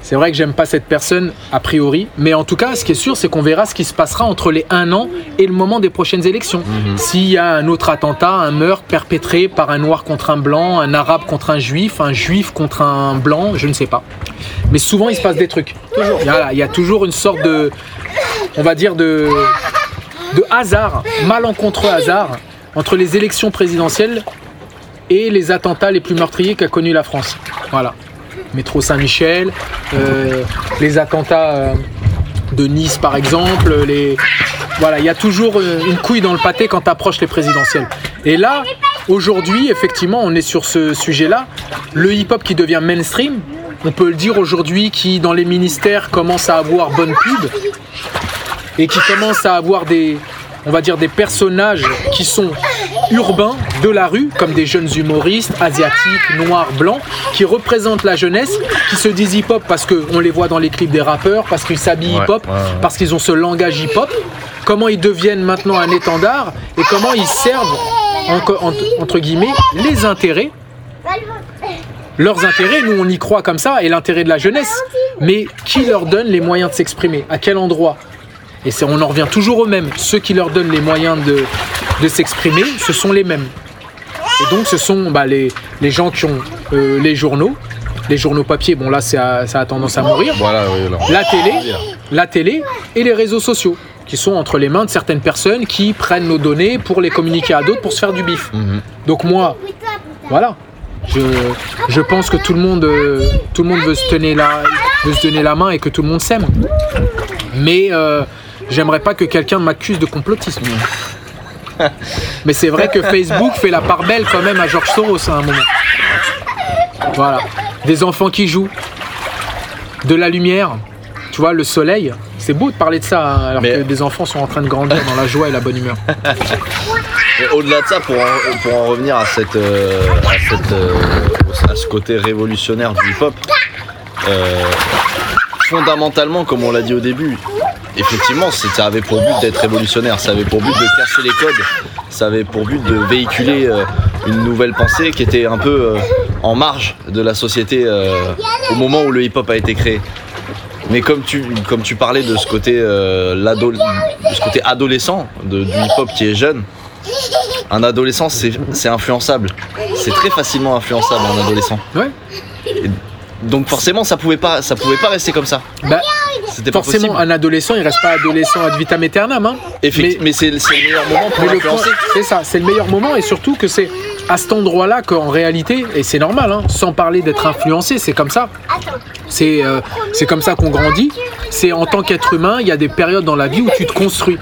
C'est vrai que j'aime pas cette personne a priori, mais en tout cas, ce qui est sûr, c'est qu'on verra ce qui se passera entre les 1 an et le moment des prochaines élections. S'il y a un autre attentat, un meurtre perpétré par un noir contre un blanc, un arabe contre un juif, un juif contre un blanc, je ne sais pas. Mais souvent, il se passe des trucs. Toujours. Il y a, il y a toujours une sorte de, on va dire de, de hasard, malencontreux hasard, entre les élections présidentielles et les attentats les plus meurtriers qu'a connu la France. Voilà. Métro Saint-Michel, euh, les attentats euh, de Nice par exemple, voilà, il y a toujours euh, une couille dans le pâté quand t'approches les présidentielles. Et là, aujourd'hui, effectivement, on est sur ce sujet-là. Le hip-hop qui devient mainstream, on peut le dire aujourd'hui, qui dans les ministères commence à avoir bonne pub et qui commence à avoir des, on va dire, des personnages qui sont urbains de la rue, comme des jeunes humoristes, asiatiques, noirs, blancs, qui représentent la jeunesse, qui se disent hip-hop parce qu'on les voit dans les clips des rappeurs, parce qu'ils s'habillent Ouais, hip-hop, ouais, ouais. parce qu'ils ont ce langage hip-hop, comment ils deviennent maintenant un étendard et comment ils servent, en- en- entre guillemets, les intérêts? Leurs intérêts, nous on y croit comme ça, et l'intérêt de la jeunesse, mais qui leur donne les moyens de s'exprimer? À quel endroit? Et on en revient toujours aux mêmes. Ceux qui leur donnent les moyens de, de s'exprimer, ce sont les mêmes. Et donc, ce sont bah, les, les gens qui ont euh, les journaux. Les journaux papier, bon là, ça a tendance à mourir. Voilà, oui, là. La télé, la télé et les réseaux sociaux, qui sont entre les mains de certaines personnes qui prennent nos données pour les communiquer à d'autres pour se faire du bif. Mhm. Donc moi, voilà. Je, je pense que tout le monde, euh, tout le monde veut se tenir la, veut se donner la main et que tout le monde s'aime. Mais euh, j'aimerais pas que quelqu'un m'accuse de complotisme. Mais c'est vrai que Facebook fait la part belle quand même à George Soros à un moment. Voilà. Des enfants qui jouent, de la lumière, tu vois, le soleil. C'est beau de parler de ça hein, alors Mais- que des enfants sont en train de grandir dans la joie et la bonne humeur. Au-delà de ça, pour en, pour en revenir à, cette, euh, à, cette, euh, à ce côté révolutionnaire du hip-hop, euh, fondamentalement, comme on l'a dit au début, effectivement, ça avait pour but d'être révolutionnaire, ça avait pour but de casser les codes, ça avait pour but de véhiculer euh, une nouvelle pensée qui était un peu euh, en marge de la société euh, au moment où le hip-hop a été créé. Mais comme tu, comme tu parlais de ce côté, de ce côté adolescent de, du hip-hop qui est jeune, un adolescent c'est c'est influençable. C'est très facilement influençable un adolescent. Ouais. Et donc forcément ça pouvait pas, ça pouvait pas rester comme ça. Bah, C'était pas forcément, possible. un adolescent, il reste pas adolescent ad vitam aeternam. Hein. Effecti- mais- mais c'est le meilleur moment pour c'est ça, c'est le meilleur moment et surtout que c'est à cet endroit-là qu'en réalité, et c'est normal, hein, sans parler d'être influencé, c'est comme ça. C'est euh, c'est comme ça qu'on grandit. C'est en tant qu'être humain, il y a des périodes dans la vie où tu te construis.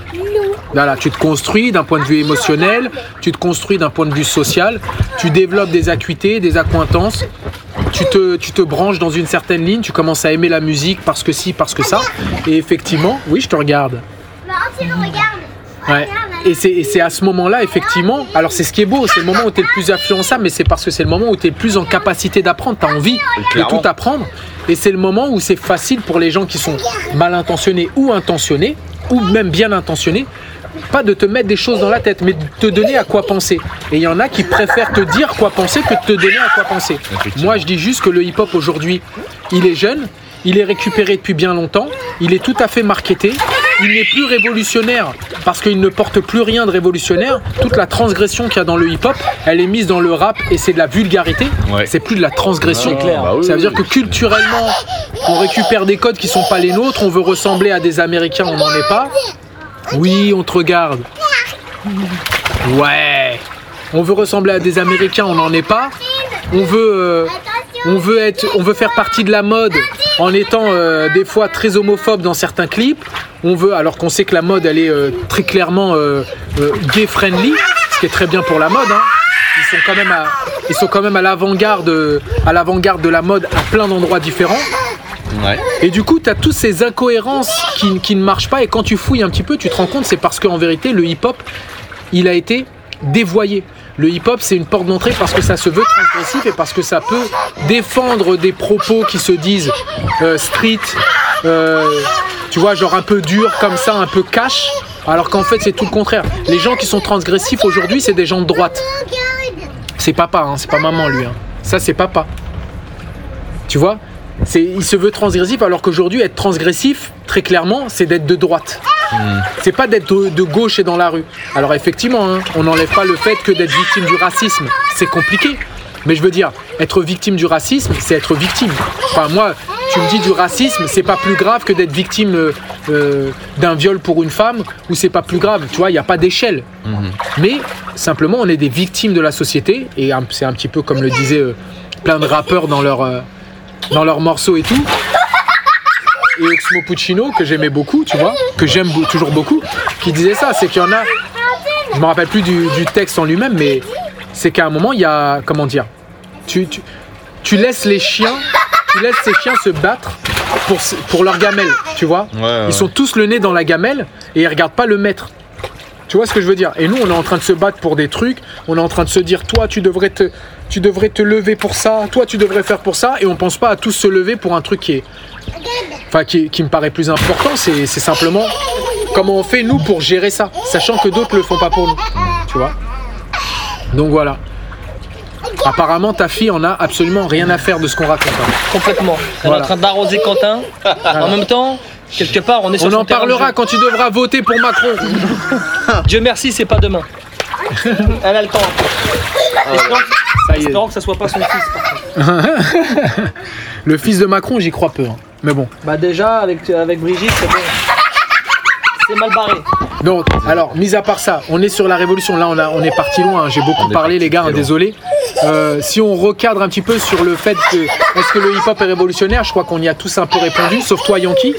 Voilà, tu te construis d'un point de vue émotionnel, tu te construis d'un point de vue social, tu développes des acuités, des accointances, tu te, tu te branches dans une certaine ligne, tu commences à aimer la musique parce que si, parce que ça. Et effectivement, oui, je te regarde. Ouais. Et c'est, à ce moment-là, effectivement, alors c'est ce qui est beau, c'est le moment où tu es le plus influençable, mais c'est parce que c'est le moment où tu es le plus en capacité d'apprendre, tu as envie de tout apprendre. Et c'est le moment où c'est facile pour les gens qui sont mal intentionnés ou intentionnés, ou même bien intentionnés, pas de te mettre des choses dans la tête, mais de te donner à quoi penser. Et il y en a qui préfèrent te dire quoi penser que de te donner à quoi penser. Moi, je dis juste que le hip-hop aujourd'hui, il est jeune, il est récupéré depuis bien longtemps, il est tout à fait marketé, il n'est plus révolutionnaire parce qu'il ne porte plus rien de révolutionnaire. Toute la transgression qu'il y a dans le hip-hop, elle est mise dans le rap et c'est de la vulgarité. Ouais. C'est plus de la transgression. C'est clair. Bah oui, Ça veut oui, dire que culturellement, on récupère des codes qui sont pas les nôtres, on veut ressembler à des Américains, on n'en est pas. Oui, on te regarde. Ouais. On veut ressembler à des Américains, on n'en est pas. On veut, euh, on veut être, on veut faire partie de la mode en étant euh, des fois très homophobe dans certains clips. On veut, alors qu'on sait que la mode, elle est euh, très clairement gay friendly, ce qui est très bien pour la mode. hein. Ils sont quand même à, l'avant-garde, à l'avant-garde de la mode à plein d'endroits différents. Et du coup, tu as toutes ces incohérences qui, ne marchent pas. Et quand tu fouilles un petit peu, tu te rends compte, c'est parce qu'en vérité, le hip-hop, il a été dévoyé. Le hip-hop, c'est une porte d'entrée parce que ça se veut transgressif et parce que ça peut défendre des propos qui se disent euh, street, euh, tu vois, genre un peu dur comme ça, un peu cash. Alors qu'en fait, c'est tout le contraire. Les gens qui sont transgressifs aujourd'hui, c'est des gens de droite. C'est papa, hein, c'est pas maman lui. hein. Ça, c'est papa. Tu vois? Il se veut transgressif alors qu'aujourd'hui, être transgressif, très clairement, c'est d'être de droite. C'est pas d'être de, de gauche et dans la rue. Alors effectivement, hein, on n'enlève pas le fait que d'être victime du racisme, c'est compliqué. Mais je veux dire, être victime du racisme, c'est être victime. Enfin, moi, tu me dis du racisme, c'est pas plus grave que d'être victime euh, euh, d'un viol pour une femme, ou c'est pas plus grave. Tu vois, il n'y a pas d'échelle. Mais simplement, on est des victimes de la société, et c'est un petit peu comme le disaient euh, plein de rappeurs dans leurs euh, dans leurs morceaux et tout. Et Oxmo Puccino, que j'aimais beaucoup, tu vois, que j'aime toujours beaucoup, qui disait ça, c'est qu'il y en a, je me rappelle plus du, du texte en lui-même, mais c'est qu'à un moment, il y a, comment dire, tu, tu, tu laisses les chiens, tu laisses ces chiens se battre pour, leur gamelle, tu vois. Ouais, ouais. Ils sont tous le nez dans la gamelle et ils regardent pas le maître. Tu vois ce que je veux dire? Et nous, on est en train de se battre pour des trucs. On est en train de se dire, toi, tu devrais te, tu devrais te lever pour ça. Toi, tu devrais faire pour ça. Et on pense pas à tous se lever pour un truc qui est, enfin, qui, qui me paraît plus important. C'est, c'est simplement comment on fait nous pour gérer ça, sachant que d'autres le font pas pour nous. Tu vois? Donc voilà. Apparemment, ta fille en a absolument rien à faire de ce qu'on raconte. hein. Complètement. Elle est en train d'arroser Quentin. En même temps, quelque part, on est sur On son en terrain de parlera jeu. quand tu devras voter pour Macron. Dieu merci, c'est pas demain. Elle a le temps. Espérons, Ça y est. espérons que ça soit pas son fils. par contre. Le fils de Macron, j'y crois peu. hein. Mais bon. Bah déjà, avec, avec Brigitte, c'est bon. C'est mal barré. Donc, alors, mis à part ça, on est sur la révolution. Là, on, a, on est parti loin. hein. J'ai beaucoup parlé, les gars. hein, désolé. Euh, si on recadre un petit peu sur le fait que est-ce que le hip-hop est révolutionnaire, je crois qu'on y a tous un peu répondu, sauf toi, Yankee.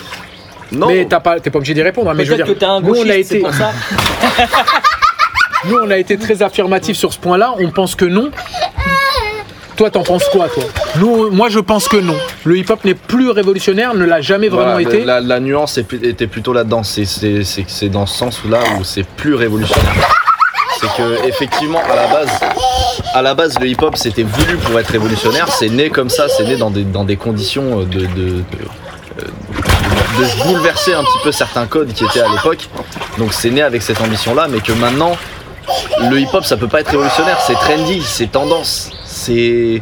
Non, Mais t'as pas, t'es pas obligé d'y répondre. hein, mais je veux dire, que t'es un nous, on a été, pour ça. nous, on a été très affirmatif sur ce point-là. On pense que non. Toi, t'en penses quoi, toi? Nous, moi, je pense que non. Le hip-hop n'est plus révolutionnaire, ne l'a jamais vraiment Voilà, été. La, la nuance est était plutôt là-dedans. C'est c'est- c'est que c'est dans ce sens-là où c'est plus révolutionnaire. C'est que effectivement, à la base, à la base, le hip-hop c'était voulu pour être révolutionnaire. C'est né comme ça. C'est né dans des dans des conditions de de, de, euh, de bouleverser un petit peu certains codes qui étaient à l'époque. Donc c'est né avec cette ambition-là, mais que maintenant, le hip-hop ça peut pas être révolutionnaire. C'est trendy, c'est tendance, c'est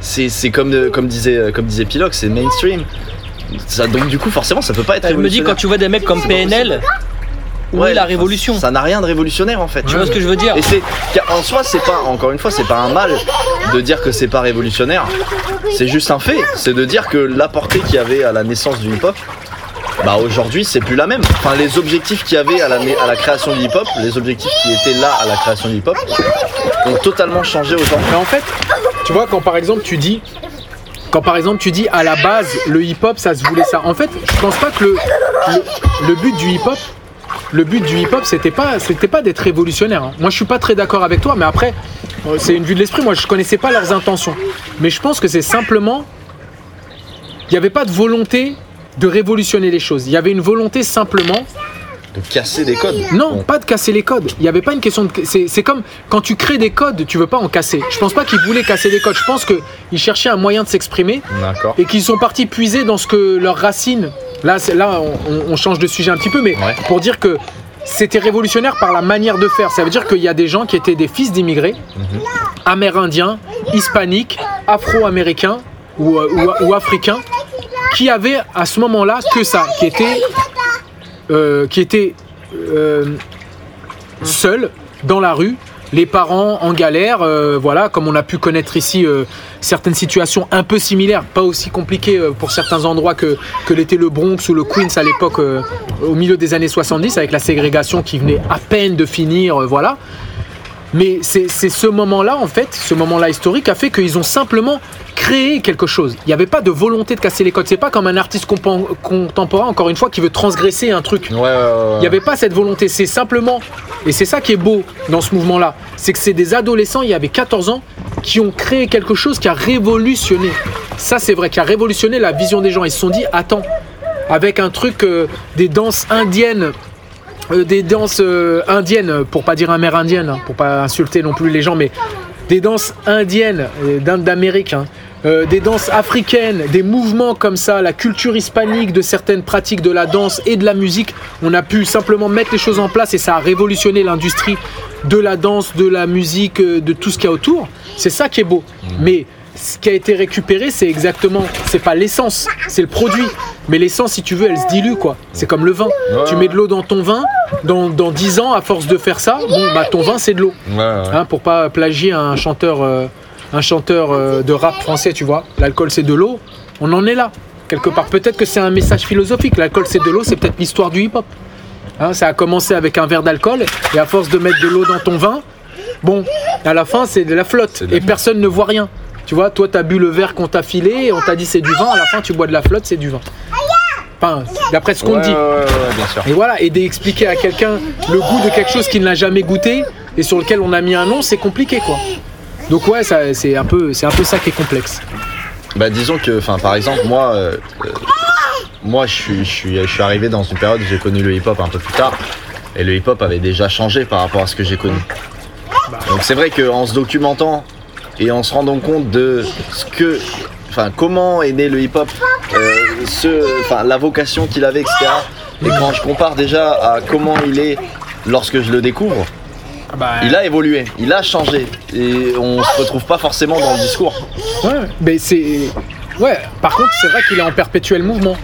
c'est c'est comme comme disait comme disait Pilox, c'est mainstream. Ça, donc du coup forcément ça peut pas être Je me dis quand tu vois des mecs comme PNL, où Ouais, est la révolution? Ça n'a rien de révolutionnaire en fait. Tu vois ce que je veux dire? Et c'est en soi c'est pas encore une fois c'est pas un mal de dire que c'est pas révolutionnaire. C'est juste un fait, c'est de dire que la portée qu'il y avait à la naissance du hip-hop bah aujourd'hui c'est plus la même. Enfin les objectifs qu'il y avait à la, à la création du hip-hop, les objectifs qui étaient là à la création du hip-hop ont totalement changé aujourd'hui. Mais en fait, tu vois, quand par exemple tu dis, quand par exemple tu dis à la base le hip-hop ça se voulait ça. En fait, je pense pas que le, le, le but du hip-hop, le but du hip-hop c'était pas, c'était pas d'être révolutionnaire. hein. Moi je suis pas très d'accord avec toi, mais après euh, c'est une vue de l'esprit. Moi je connaissais pas leurs intentions, mais je pense que c'est simplement, il n'y avait pas de volonté de révolutionner les choses. Il y avait une volonté simplement De casser des codes. non, Bon. pas de casser les codes. Il n'y avait pas une question de. C'est comme quand tu crées des codes, tu veux pas en casser. Je pense pas qu'ils voulaient casser des codes. Je pense qu'ils cherchaient un moyen de s'exprimer D'accord. et qu'ils sont partis puiser dans ce que leurs racines. Là, là on, change de sujet un petit peu, mais Ouais. pour dire que c'était révolutionnaire par la manière de faire. Ça veut dire qu'il y a des gens qui étaient des fils d'immigrés, Mhm. amérindiens, hispaniques, afro-américains ou, euh, ou- ou africains, qui avaient à ce moment-là que ça, qui étaient, euh, qui euh, seuls dans la rue, les parents en galère, euh, voilà, comme on a pu connaître ici euh, certaines situations un peu similaires, pas aussi compliquées euh, pour certains endroits que, que l'était le Bronx ou le Queens à l'époque, au milieu des années 70, avec la ségrégation qui venait à peine de finir, voilà. Mais c'est ce moment-là, en fait, ce moment-là historique a fait qu'ils ont simplement créé quelque chose. Il n'y avait pas de volonté de casser les codes. C'est pas comme un artiste contemporain, encore une fois, qui veut transgresser un truc. Ouais, ouais, ouais, ouais. Il n'y avait pas cette volonté. C'est simplement, et c'est ça qui est beau dans ce mouvement-là, c'est que c'est des adolescents, il y avait 14 ans, qui ont créé quelque chose qui a révolutionné. Ça, c'est vrai, qui a révolutionné la vision des gens. Ils se sont dit, attends, avec un truc, euh, des danses indiennes, des danses euh, indiennes, pour pas dire amérindiennes, hein, pour pas insulter non plus les gens, mais des danses indiennes, euh, d'Inde d'Amérique, hein, euh, des danses africaines, des mouvements comme ça, la culture hispanique de certaines pratiques de la danse et de la musique, on a pu simplement mettre les choses en place et ça a révolutionné l'industrie de la danse, de la musique, euh, de tout ce qu'il y a autour. C'est ça qui est beau. Mais ce qui a été récupéré, c'est exactement, c'est pas l'essence, c'est le produit. Mais l'essence, si tu veux, elle se dilue quoi. C'est comme le vin. tu mets de l'eau dans ton vin, dans, dans 10 ans, à force de faire ça, bon, bah ton vin c'est de l'eau. Ouais, ouais. Hein, pour pas plagier un chanteur, euh, un chanteur euh, de rap français, tu vois. L'alcool c'est de l'eau. On en est là quelque part. Peut-être que c'est un message philosophique. L'alcool c'est de l'eau, c'est peut-être l'histoire du hip-hop. Hein, ça a commencé avec un verre d'alcool et à force de mettre de l'eau dans ton vin, bon, à la fin c'est de la flotte C'est de la et personne ne voit rien. Tu vois, toi t'as bu le verre qu'on t'a filé et on t'a dit c'est du vin. À la fin tu bois de la flotte, c'est du vin. Enfin, d'après ce qu'on Ouais, te dit. ouais, ouais, ouais, bien sûr. Et voilà, et d'expliquer à quelqu'un le goût de quelque chose qu'il n'a jamais goûté et sur lequel on a mis un nom, c'est compliqué quoi. Donc ouais, ça, c'est un peu, c'est un peu ça qui est complexe. Bah disons que, enfin par exemple moi, euh, euh, moi je suis, je suis, je suis arrivé dans une période où j'ai connu le hip-hop un peu plus tard, et le hip-hop avait déjà changé par rapport à ce que j'ai connu. Donc c'est vrai qu'en se documentant et en se rendant compte de ce que, enfin comment est né le hip-hop, euh, ce, enfin la vocation qu'il avait, etc. Et quand je compare déjà à comment il est lorsque je le découvre, il a évolué, il a changé, et on se retrouve pas forcément dans le discours. Ouais, mais c'est, ouais. Par contre, c'est vrai qu'il est en perpétuel mouvement.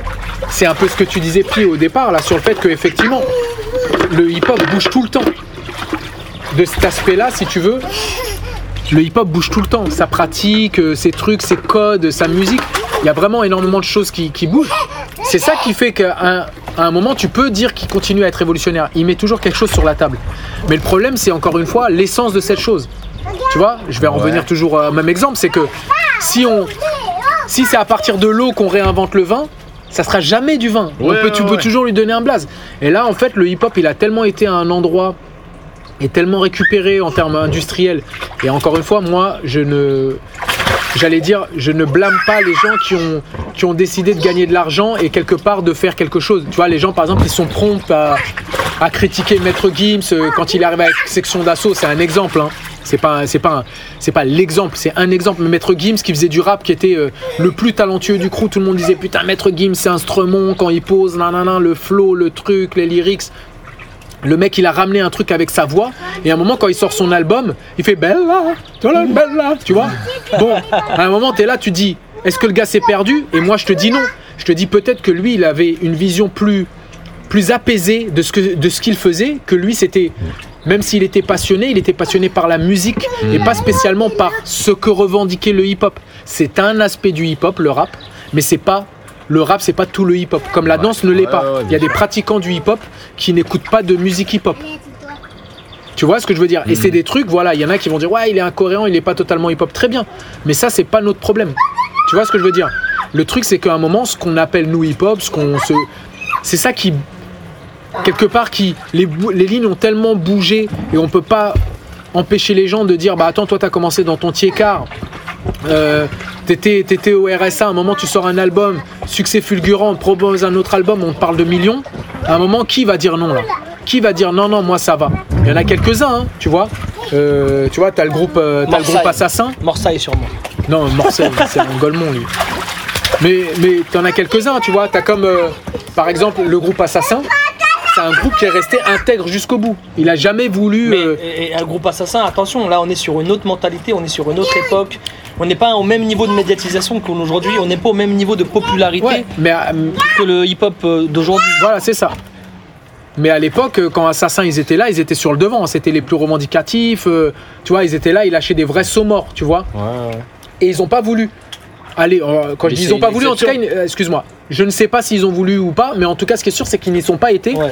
c'est un peu ce que tu disais, au départ, là, sur le fait que effectivement, le hip-hop bouge tout le temps. De cet aspect-là, si tu veux, le hip-hop bouge tout le temps. Sa pratique, euh, ses trucs, ses codes, sa musique. Il y a vraiment énormément de choses qui, qui bougent. C'est ça qui fait qu'à un, à un moment, tu peux dire qu'il continue à être révolutionnaire. Il met toujours quelque chose sur la table. Mais le problème, c'est encore une fois l'essence de cette chose. Tu vois, je vais en Ouais. revenir toujours au même exemple, c'est que si on, si c'est à partir de l'eau qu'on réinvente le vin, ça sera jamais du vin. On Ouais, peut, tu peux toujours lui donner un blaze. Et là, en fait, le hip-hop, il a tellement été à un endroit et tellement récupéré en termes industriels. Et encore une fois, moi, je ne, j'allais dire, je ne blâme pas les gens qui ont, qui ont décidé de gagner de l'argent et quelque part de faire quelque chose. Tu vois, les gens, par exemple, ils sont prompts à, à critiquer Maître Gims euh, quand il arrive avec section d'assaut. C'est un exemple. Hein. C'est pas, c'est pas, un- c'est pas l'exemple, c'est un exemple. Mais Maître Gims qui faisait du rap, qui était euh, le plus talentueux du crew, tout le monde disait putain Maître Gims c'est instrument quand il pose, nanana, le flow, le truc, les lyrics. Le mec, il a ramené un truc avec sa voix, et à un moment, quand il sort son album, il fait Bella, Bella, tu vois. Bon, à un moment, tu es là, tu dis, est-ce que le gars s'est perdu? Et moi, je te dis non. Je te dis peut-être que lui, il avait une vision plus, plus apaisée de ce que de ce qu'il faisait, que lui, c'était. Même s'il était passionné, il était passionné par la musique et pas spécialement par ce que revendiquait le hip-hop. C'est un aspect du hip-hop, le rap, mais c'est pas le rap, c'est pas tout le hip-hop. Comme la danse ne l'est pas. Il y a des pratiquants du hip-hop qui n'écoutent pas de musique hip-hop. Tu vois ce que je veux dire? Et c'est des trucs, voilà, il y en a qui vont dire ouais, il est incohérent, il n'est pas totalement hip-hop, très bien. Mais ça, c'est pas notre problème. Tu vois ce que je veux dire? Le truc, c'est qu'à un moment, ce qu'on appelle nous hip-hop, ce qu'on se, c'est ça qui quelque part qui les, les lignes ont tellement bougé et on peut pas empêcher les gens de dire bah attends toi t'as commencé dans ton tiécar euh, t'étais t'étais au RSA à un moment tu sors un album succès fulgurant on te propose un autre album on te parle de millions à un moment qui va dire non là qui va dire non non moi ça va il y en a quelques uns tu vois Euh, tu vois t'as le groupe euh, t'as le groupe assassin Morsaille sûrement. non, Marcel, c'est un Golemont, lui. Mais, mais t'en as quelques-uns, tu vois. T'as comme, euh, par exemple, le groupe Assassin. C'est un groupe qui est resté intègre jusqu'au bout. Il a jamais voulu. Mais euh, et- et un groupe assassin, attention, là on est sur une autre mentalité, on est sur une autre époque. On n'est pas au même niveau de médiatisation qu'aujourd'hui, on n'est pas au même niveau de popularité ouais, mais euh, que le hip-hop euh, d'aujourd'hui. voilà, c'est ça. Mais à l'époque, euh, quand Assassin ils étaient là, ils étaient sur le devant. C'était les plus revendicatifs. euh, tu vois, ils étaient là, ils lâchaient des vrais sauts morts, tu vois. Et ils ont pas voulu. Allez, euh, quand je dis ils c'est ont pas voulu, en tout cas, excuse-moi. Je ne sais pas s'ils ont voulu ou pas, mais en tout cas, ce qui est sûr, c'est qu'ils n'y sont pas été. Ouais.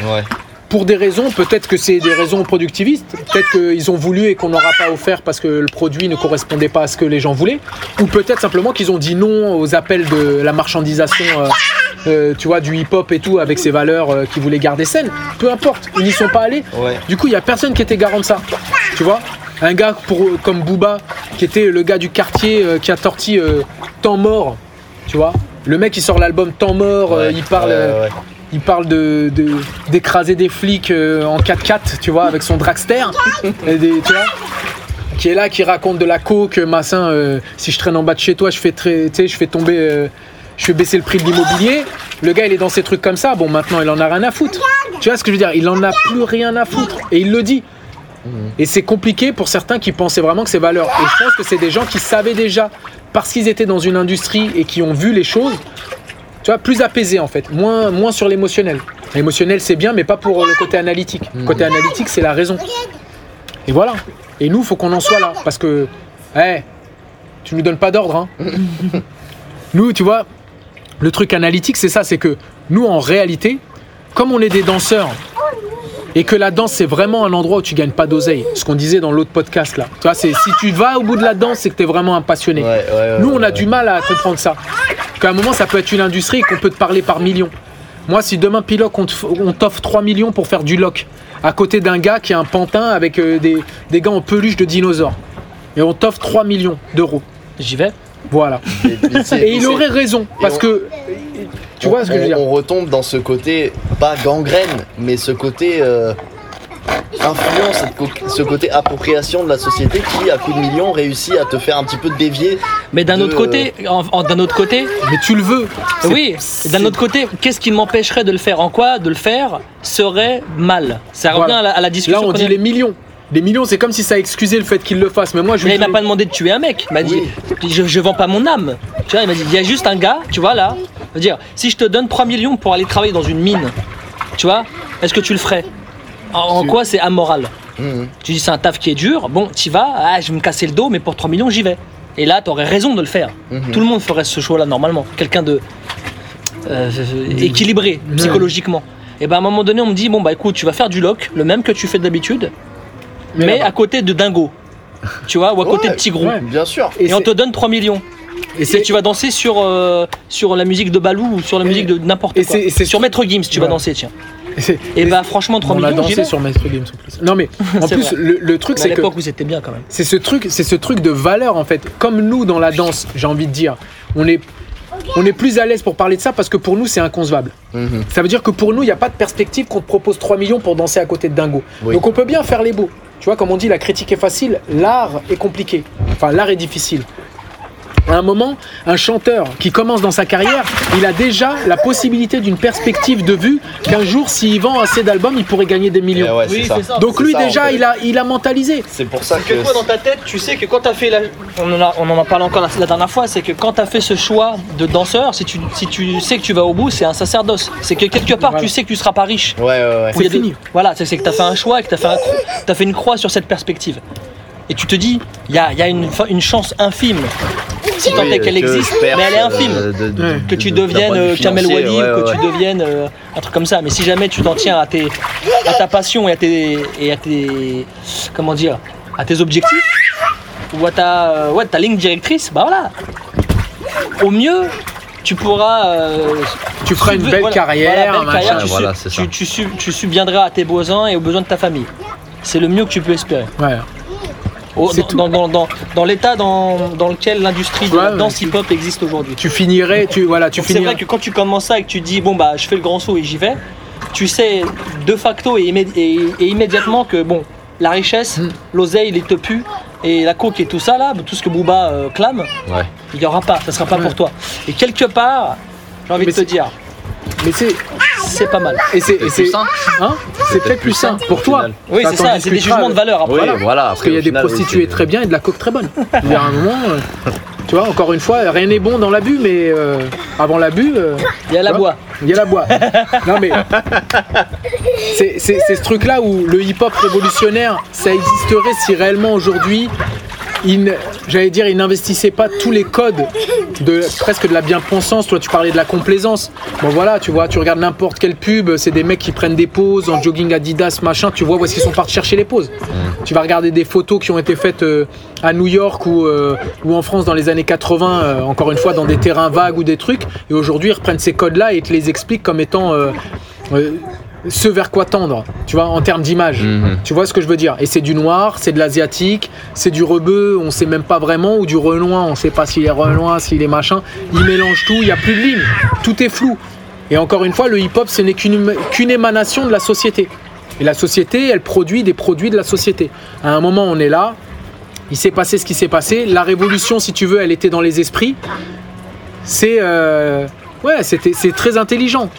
Pour des raisons, peut-être que c'est des raisons productivistes, peut-être qu'ils ont voulu et qu'on n'aura pas offert parce que le produit ne correspondait pas à ce que les gens voulaient, ou peut-être simplement qu'ils ont dit non aux appels de la marchandisation, euh, euh, tu vois, du hip-hop et tout, avec ses valeurs euh, qu'ils voulaient garder saines. Peu importe, ils n'y sont pas allés. Ouais. Du coup, il y a personne qui était garant de ça. Tu vois Un gars pour, comme Booba, qui était le gars du quartier euh, qui a torti Temps mort, tu vois Le mec, il sort l'album Temps mort, Ouais. il parle... Ouais. Il parle de de- d'écraser des flics euh, en 4x4, tu vois, avec son dragster, et des, tu vois, qui est là, qui raconte de la coke, massin. euh, si je traîne en bas de chez toi, je fais très, tu sais, je fais tomber, euh, je fais baisser le prix de l'immobilier. Le gars, il est dans ces trucs comme ça. Bon, maintenant, il en a rien à foutre. Tu vois ce que je veux dire? Il en a plus rien à foutre, et il le dit. Et c'est compliqué pour certains qui pensaient vraiment que c'est valeur. Et je pense que c'est des gens qui savaient déjà, parce qu'ils étaient dans une industrie et qui ont vu les choses, tu vois, plus apaisés en fait, moins, moins sur l'émotionnel. L'émotionnel c'est bien, mais pas pour le côté analytique. Le côté analytique c'est la raison. Et voilà. Et nous, faut qu'on en soit là, parce que, eh, tu nous donnes pas d'ordre. Hein. nous, tu vois, le truc analytique c'est ça, c'est que nous en réalité, comme on est des danseurs et que la danse c'est vraiment un endroit où tu gagnes pas d'oseille, ce qu'on disait dans l'autre podcast là. Tu vois, c'est si tu vas au bout de la danse, c'est que tu es vraiment un passionné. Ouais, ouais, ouais, Nous, on a ouais. du mal à comprendre ça. Qu'à un moment, ça peut être une industrie et qu'on peut te parler par millions. Moi, si demain, Piloc, on t'offre 3 millions pour faire du loc, à côté d'un gars qui a un pantin avec euh, des, des gars en peluche de dinosaures, et on t'offre 3 millions d'euros. J'y vais. Voilà. Et, il aurait raison, parce on- que. Tu on- vois ce que je veux on- dire On retombe dans ce côté, pas gangrène, mais ce côté euh, influence, cette co- ce côté appropriation de la société qui, à coup de millions, réussit à te faire un petit peu dévier. Mais d'un De- autre côté, d'un autre côté, Mais tu le veux. Oui. D'un autre côté, qu'est-ce qui m'empêcherait de le faire? En quoi de le faire serait mal? Ça revient Voilà. à, la, à la discussion. Là, on dit a- les millions. Les millions, c'est comme si ça excusait le fait qu'il le fasse. Mais moi, je Mais il m'a pas demandé de tuer un mec. Il m'a dit, Oui. je, je vends pas mon âme. Tu vois, il m'a dit, il y a juste un gars, tu vois là, Je veux dire, si je te donne 3 millions pour aller travailler dans une mine, tu vois, est-ce que tu le ferais En, quoi c'est amoral Mhm. Tu dis c'est un taf qui est dur, bon, t'y vas, ah, je vais me casser le dos, mais pour 3 millions, j'y vais. Et là, t'aurais raison de le faire. Mhm. Tout le monde ferait ce choix-là normalement. Quelqu'un de euh, équilibré psychologiquement. Et ben à un moment donné, on me dit bon bah écoute, tu vas faire du loc, le même que tu fais d'habitude, mais, à côté de Dingo. Tu vois, ou à côté Ouais, de Tigrou. ouais. Bien sûr. Et, Et on te donne 3 millions. Et tu vas danser sur, euh, sur la musique de Balou ou sur la musique de n'importe et quoi. c'est- c'est- Sur Maître Gims, tu vas danser, tiens. et Et bah franchement, 3 on a millions, dansé sur Maître Games en plus. Non mais en plus le, le truc Mais à c'est que l'époque où c'était bien quand même. c'est ce truc, c'est ce truc de valeur en fait. Comme nous dans la danse, j'ai envie de dire, on est, on est plus à l'aise pour parler de ça parce que pour nous c'est inconcevable. Mhm. Ça veut dire que pour nous il n'y a pas de perspective qu'on te propose 3 millions pour danser à côté de Dingo. Oui. Donc on peut bien faire les beaux. Tu vois, comme on dit, la critique est facile, l'art est compliqué. Enfin, l'art est difficile. À un moment, un chanteur qui commence dans sa carrière, il a déjà la possibilité d'une perspective de vue qu'un jour, s'il vend assez d'albums, il pourrait gagner des Eh millions. ouais, Oui, c'est c'est ça. ça. Donc lui ça, déjà, il a, il a mentalisé. C'est pour ça que que. toi dans ta tête, tu sais que quand tu as fait la... On en a, on en a parlé encore la, la dernière fois, c'est que quand tu as fait ce choix de danseur, si tu, si tu sais que tu vas au bout, c'est un sacerdoce. C'est que quelque part, Voilà. tu sais que tu seras pas riche. Ouais, ouais, ouais. C'est des- fini. Voilà, c'est que tu as fait un choix et que tu as, un fait une croix sur cette perspective. Et tu te dis, il y a, il y a une, chance infime, si tant Oui, est qu'elle que existe, mais elle est infime. euh, de- de- Ouais. que tu deviennes euh, Kamel ouais, ou que ouais, tu deviennes euh, un truc comme ça. Mais si jamais tu t'en tiens à, tes, à ta passion et à tes, et à tes comment dire à tes objectifs ou à ta, euh, ouais, ta ligne directrice, bah voilà. Au mieux, tu pourras euh, Tu feras une belle voilà, carrière, voilà, belle machin. carrière, tu, Voilà, subviendras à tes besoins et aux besoins de ta famille. C'est le mieux que tu peux espérer. Ouais. C'est dans, dans, dans, l'état dans, dans lequel l'industrie de Ouais, la danse hip-hop existe aujourd'hui. Tu finirais, tu voilà, tu Donc C'est finirais. vrai que quand tu commences ça et que tu dis bon bah je fais le grand saut et j'y vais, tu sais de facto et, immé- et- et immédiatement que bon la richesse, Mm. l'oseille, les te pue et la coke et tout ça là, tout ce que Booba euh, clame, Ouais. il y aura pas, ça sera pas Ouais. pour toi. Et quelque part, j'ai envie Mais de te dire, Mais c'est c'est pas mal. et c'est plus sain. hein C'est peut-être plus sain pour toi. Oui c'est ça, c'est des jugements de valeur après. Oui, Voilà. Parce qu'il y a des prostituées très bien et de la coke très bonne. Il y a un moment, euh, tu vois, encore une fois, rien n'est bon dans l'abus, mais euh, avant l'abus, euh, Il y a la bois. il y a la boîte. non mais c'est ce truc-là où le hip-hop révolutionnaire, ça existerait si réellement aujourd'hui, j'allais dire, il n'investissait pas tous les codes de presque de la bien-pensance. Toi, tu parlais de la complaisance. Bon voilà, tu vois, tu regardes n'importe quelle pub, c'est des mecs qui prennent des poses en jogging Adidas, machin. Tu vois où est-ce qu'ils sont partis chercher les poses. Tu vas regarder des photos qui ont été faites euh, à New York ou, euh, ou en France dans les années 80, euh, encore une fois dans des terrains vagues ou des trucs. Et aujourd'hui, ils reprennent ces codes-là et te les expliquent comme étant euh, ce vers quoi tendre, tu vois, en termes d'image. Mhm. Tu vois ce que je veux dire? Et c'est du noir, c'est de l'asiatique, c'est du rebeu, on sait même pas vraiment, ou du renois, on sait pas s'il est renois, s'il est machin. Ils mélangent tout, il y a plus de ligne, tout est flou. Et encore une fois, le hip-hop, ce n'est qu'une qu'une émanation de la société. Et la société, elle produit des produits de la société. À un moment, on est là, il s'est passé ce qui s'est passé. La révolution, si tu veux, elle était dans les esprits. C'est euh, ouais, c'est très intelligent.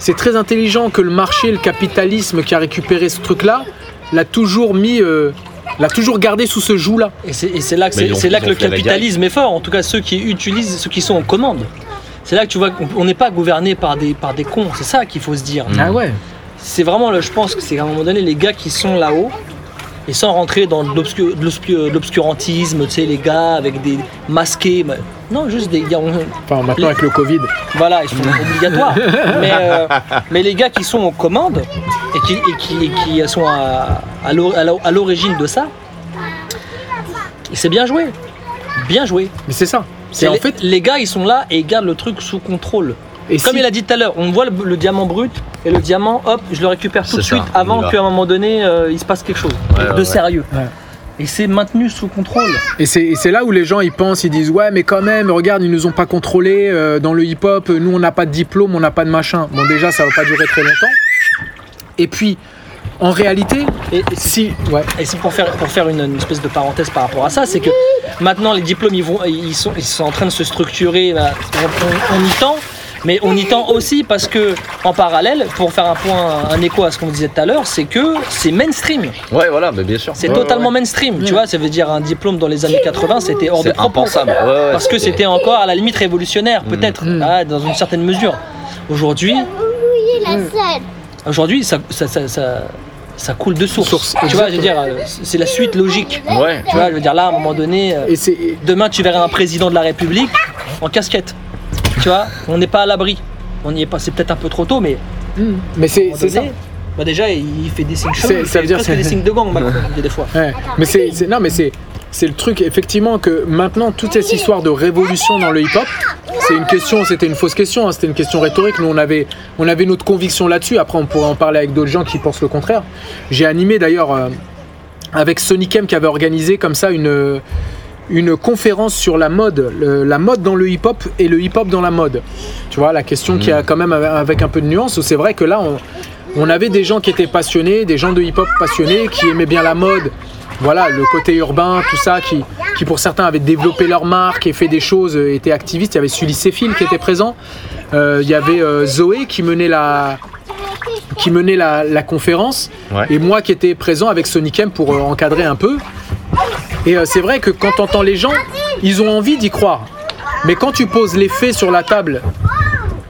C'est très intelligent que le marché, le capitalisme qui a récupéré ce truc-là, l'a toujours mis, euh, l'a toujours gardé sous ce joug-là. Et c'est et c'est là que, c'est- là que le capitalisme est fort. En tout cas, ceux qui utilisent, ceux qui sont en commande. C'est là que tu vois qu'on on n'est pas gouverné par des, par des cons. C'est ça qu'il faut se dire. Ah ouais. C'est vraiment, le- je pense que c'est à un moment donné les gars qui sont là-haut. Et sans rentrer dans l'obscurantisme, tu sais, les gars avec des masqués. Non, juste des gars. on- Enfin, maintenant avec le Covid. Voilà, ils sont obligatoires. mais, euh, mais les gars qui sont aux commandes et qui, et qui, et qui sont à, à l'o- à l'o- à l'origine de ça, c'est bien joué. Bien joué. Mais c'est ça. C'est C'est en les, fait. les gars, ils sont là et ils gardent le truc sous contrôle. Et Comme si- il a dit tout à l'heure, on voit le, le diamant brut et le diamant, hop, je le récupère tout de ça, suite avant va. qu'à un moment donné, euh, il se passe quelque chose Ouais, de ouais, sérieux. Ouais. Et c'est maintenu sous contrôle. Et c'est là où les gens ils pensent, ils disent ouais mais quand même, regarde, ils nous ont pas contrôlés euh, dans le hip-hop, nous on n'a pas de diplôme, on n'a pas de machin. Bon déjà ça va pas durer très longtemps. Et puis en réalité, Et, si ouais, Et c'est pour faire, pour faire une, une espèce de parenthèse par rapport à ça, c'est que maintenant les diplômes ils, vont, ils, sont, ils sont en train de se structurer, là, on, on- on y tend, Mais on y tend aussi parce que, en parallèle, pour faire un point, un écho à ce qu'on disait tout à l'heure, c'est que c'est mainstream. Ouais, voilà, mais bien sûr. C'est Ouais, totalement ouais, mainstream. Tu vois, ça veut dire un diplôme dans les années 80, c'était hors de impensable. Ouais, ouais, Parce que c'était encore à la limite révolutionnaire, peut-être, Mm. ah, dans une certaine mesure. Aujourd'hui, salle. aujourd'hui, ça, ça, ça, ça, ça coule de source. Source, tu vois, je veux dire, euh, c'est la suite logique. Ouais. Tu vois, je veux dire, là, à un moment donné, euh, Et demain, tu verras un président de la République en casquette. Tu vois, on n'est pas à l'abri. On n'y est pas, c'est peut-être un peu trop tôt, mais mais à un c'est ça. bah déjà, il fait des signes chauds, C'est- il ça fait veut dire presque des signes de gang, Macron, des fois. Ouais. Mais c'est non mais c'est c'est le truc effectivement que maintenant toute cette histoire de révolution dans le hip-hop, c'est une question, c'était une fausse question, hein, c'était une question rhétorique. Nous on avait on avait notre conviction là-dessus. Après on pourrait en parler avec d'autres gens qui pensent le contraire. J'ai animé d'ailleurs euh, avec Sonic M qui avait organisé comme ça une une conférence sur la mode, le- la mode dans le hip-hop et le hip-hop dans la mode. Tu vois, la question qui a quand même avec un peu de nuance, c'est vrai que là, on, on avait des gens qui étaient passionnés, des gens de hip-hop passionnés, qui aimaient bien la mode, voilà, le côté urbain, tout ça, qui, qui pour certains avaient développé leur marque et fait des choses, euh, étaient activistes. Il y avait Sully Sefil qui était présent, Euh, il y avait euh, Zoé qui menait la, qui menait la, la conférence, Ouais. et moi qui étais présent avec Sonic M pour euh, encadrer un peu. Et euh, c'est vrai que quand tu entends les gens, ils ont envie d'y croire. Mais quand tu poses les faits sur la table,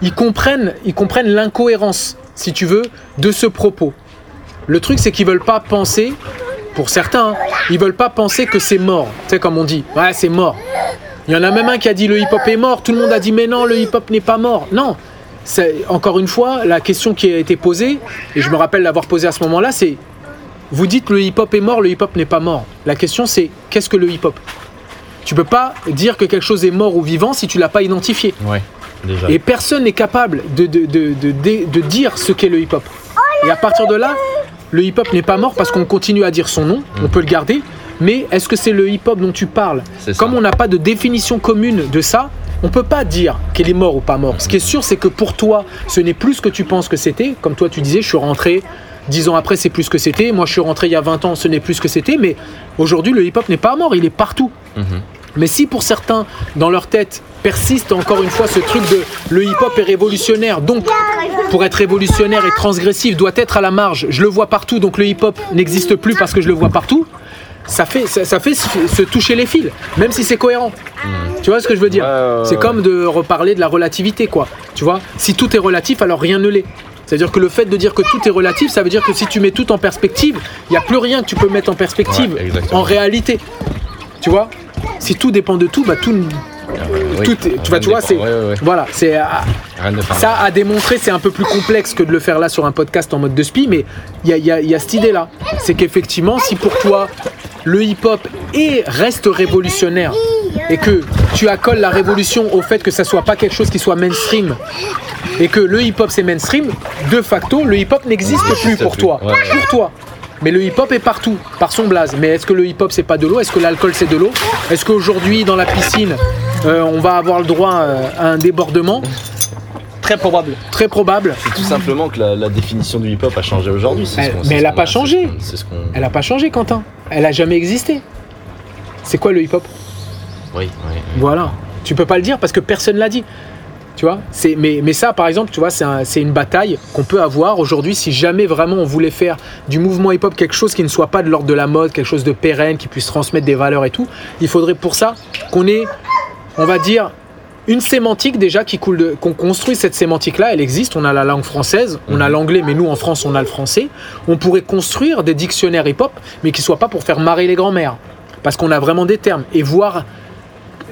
ils comprennent, ils comprennent l'incohérence, si tu veux, de ce propos. Le truc, c'est qu'ils veulent pas penser, pour certains, hein, ils veulent pas penser que c'est mort. Tu sais, comme on dit, ouais, c'est mort. Il y en a même un qui a dit le hip-hop est mort. Tout le monde a dit mais non, le hip-hop n'est pas mort. Non. Encore une fois la question qui a été posée et je me rappelle l'avoir posée à ce moment-là, c'est vous dites le hip-hop est mort, le hip-hop n'est pas mort. La question c'est qu'est-ce que le hip-hop? Tu peux pas dire que quelque chose est mort ou vivant si tu l'as pas identifié. Ouais, déjà. Et personne n'est capable de, de, de, de, dire ce qu'est le hip-hop. Et à partir de là, le hip-hop n'est pas mort parce qu'on continue à dire son nom, on peut le garder, mais est-ce que c'est le hip-hop dont tu parles? Comme on n'a pas de définition commune de ça, on peut pas dire qu'il est mort ou pas mort. Ce qui est sûr, c'est que pour toi, ce n'est plus ce que tu penses que c'était. Comme toi, tu disais, je suis rentré. Dix ans après, c'est plus ce que c'était. Moi, je suis rentré il y a 20 ans, ce n'est plus ce que c'était. Mais aujourd'hui, le hip-hop n'est pas mort, il est partout. Mhm. Mais si pour certains, dans leur tête, persiste encore une fois ce truc de le hip-hop est révolutionnaire, donc pour être révolutionnaire et transgressif, doit être à la marge, je le vois partout, donc le hip-hop n'existe plus parce que je le vois partout, ça fait, ça, ça fait se, toucher les fils, même si c'est cohérent. Tu vois ce que je veux dire? Ouais, ouais, ouais, C'est comme de reparler de la relativité, quoi. Tu vois? Si tout est relatif, alors rien ne l'est. C'est-à-dire que le fait de dire que tout est relatif, ça veut dire que si tu mets tout en perspective, il n'y a plus rien que tu peux mettre en perspective Ouais, en réalité. Tu vois? Si tout dépend de tout, bah tout, est- tu vois, tu vois, c'est Ouais, voilà, c'est de ça à démontrer, c'est un peu plus complexe que de le faire là sur un podcast en mode de spi, mais il y a, il y a- il y a cette idée-là. C'est qu'effectivement, si pour toi le hip-hop est reste révolutionnaire et que tu accoles la révolution au fait que ça soit pas quelque chose qui soit mainstream et que le hip-hop c'est mainstream, de facto, le hip-hop n'existe plus pour plus. toi. Ouais. Pour toi. Mais le hip-hop est partout, par son blaze. Mais est-ce que le hip-hop c'est pas de l'eau? Est-ce que l'alcool c'est de l'eau? Est-ce qu'aujourd'hui dans la piscine euh, on va avoir le droit euh, à un débordement? Très probable. Très probable. C'est tout simplement que la, la définition du hip-hop a changé aujourd'hui. mais c'est elle ce a qu'on pas changé. ce qu'on- C'est ce qu'on. Elle a pas changé, Quentin. Elle a jamais existé. C'est quoi le hip-hop? Oui, oui. Voilà. Tu peux pas le dire parce que personne l'a dit. Tu vois. C'est, mais, mais ça, par exemple, tu vois, c'est, un- c'est une bataille qu'on peut avoir aujourd'hui si jamais vraiment on voulait faire du mouvement hip-hop quelque chose qui ne soit pas de l'ordre de la mode, quelque chose de pérenne, qui puisse transmettre des valeurs et tout. Il faudrait pour ça qu'on ait, on va dire, une sémantique déjà qui coule de, qu'on construit cette sémantique là elle existe. On a la langue française on a l'anglais mais nous en France on a le français. On pourrait construire des dictionnaires hip hop mais qui soient pas pour faire marrer les grands-mères parce qu'on a vraiment des termes. Et voir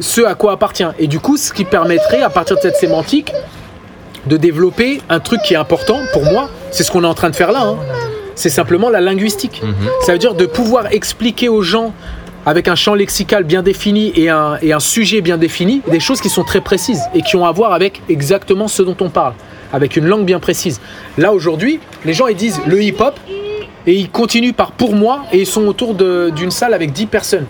ce à quoi appartient et du coup ce qui permettrait à partir de cette sémantique de développer un truc qui est important pour moi c'est ce qu'on est en train de faire là hein. c'est simplement la linguistique ça veut dire de pouvoir expliquer aux gens avec un champ lexical bien défini et un, et un sujet bien défini, des choses qui sont très précises et qui ont à voir avec exactement ce dont on parle, avec une langue bien précise. Là aujourd'hui, les gens ils disent le hip-hop et ils continuent par pour moi et ils sont autour d'une salle avec 10 personnes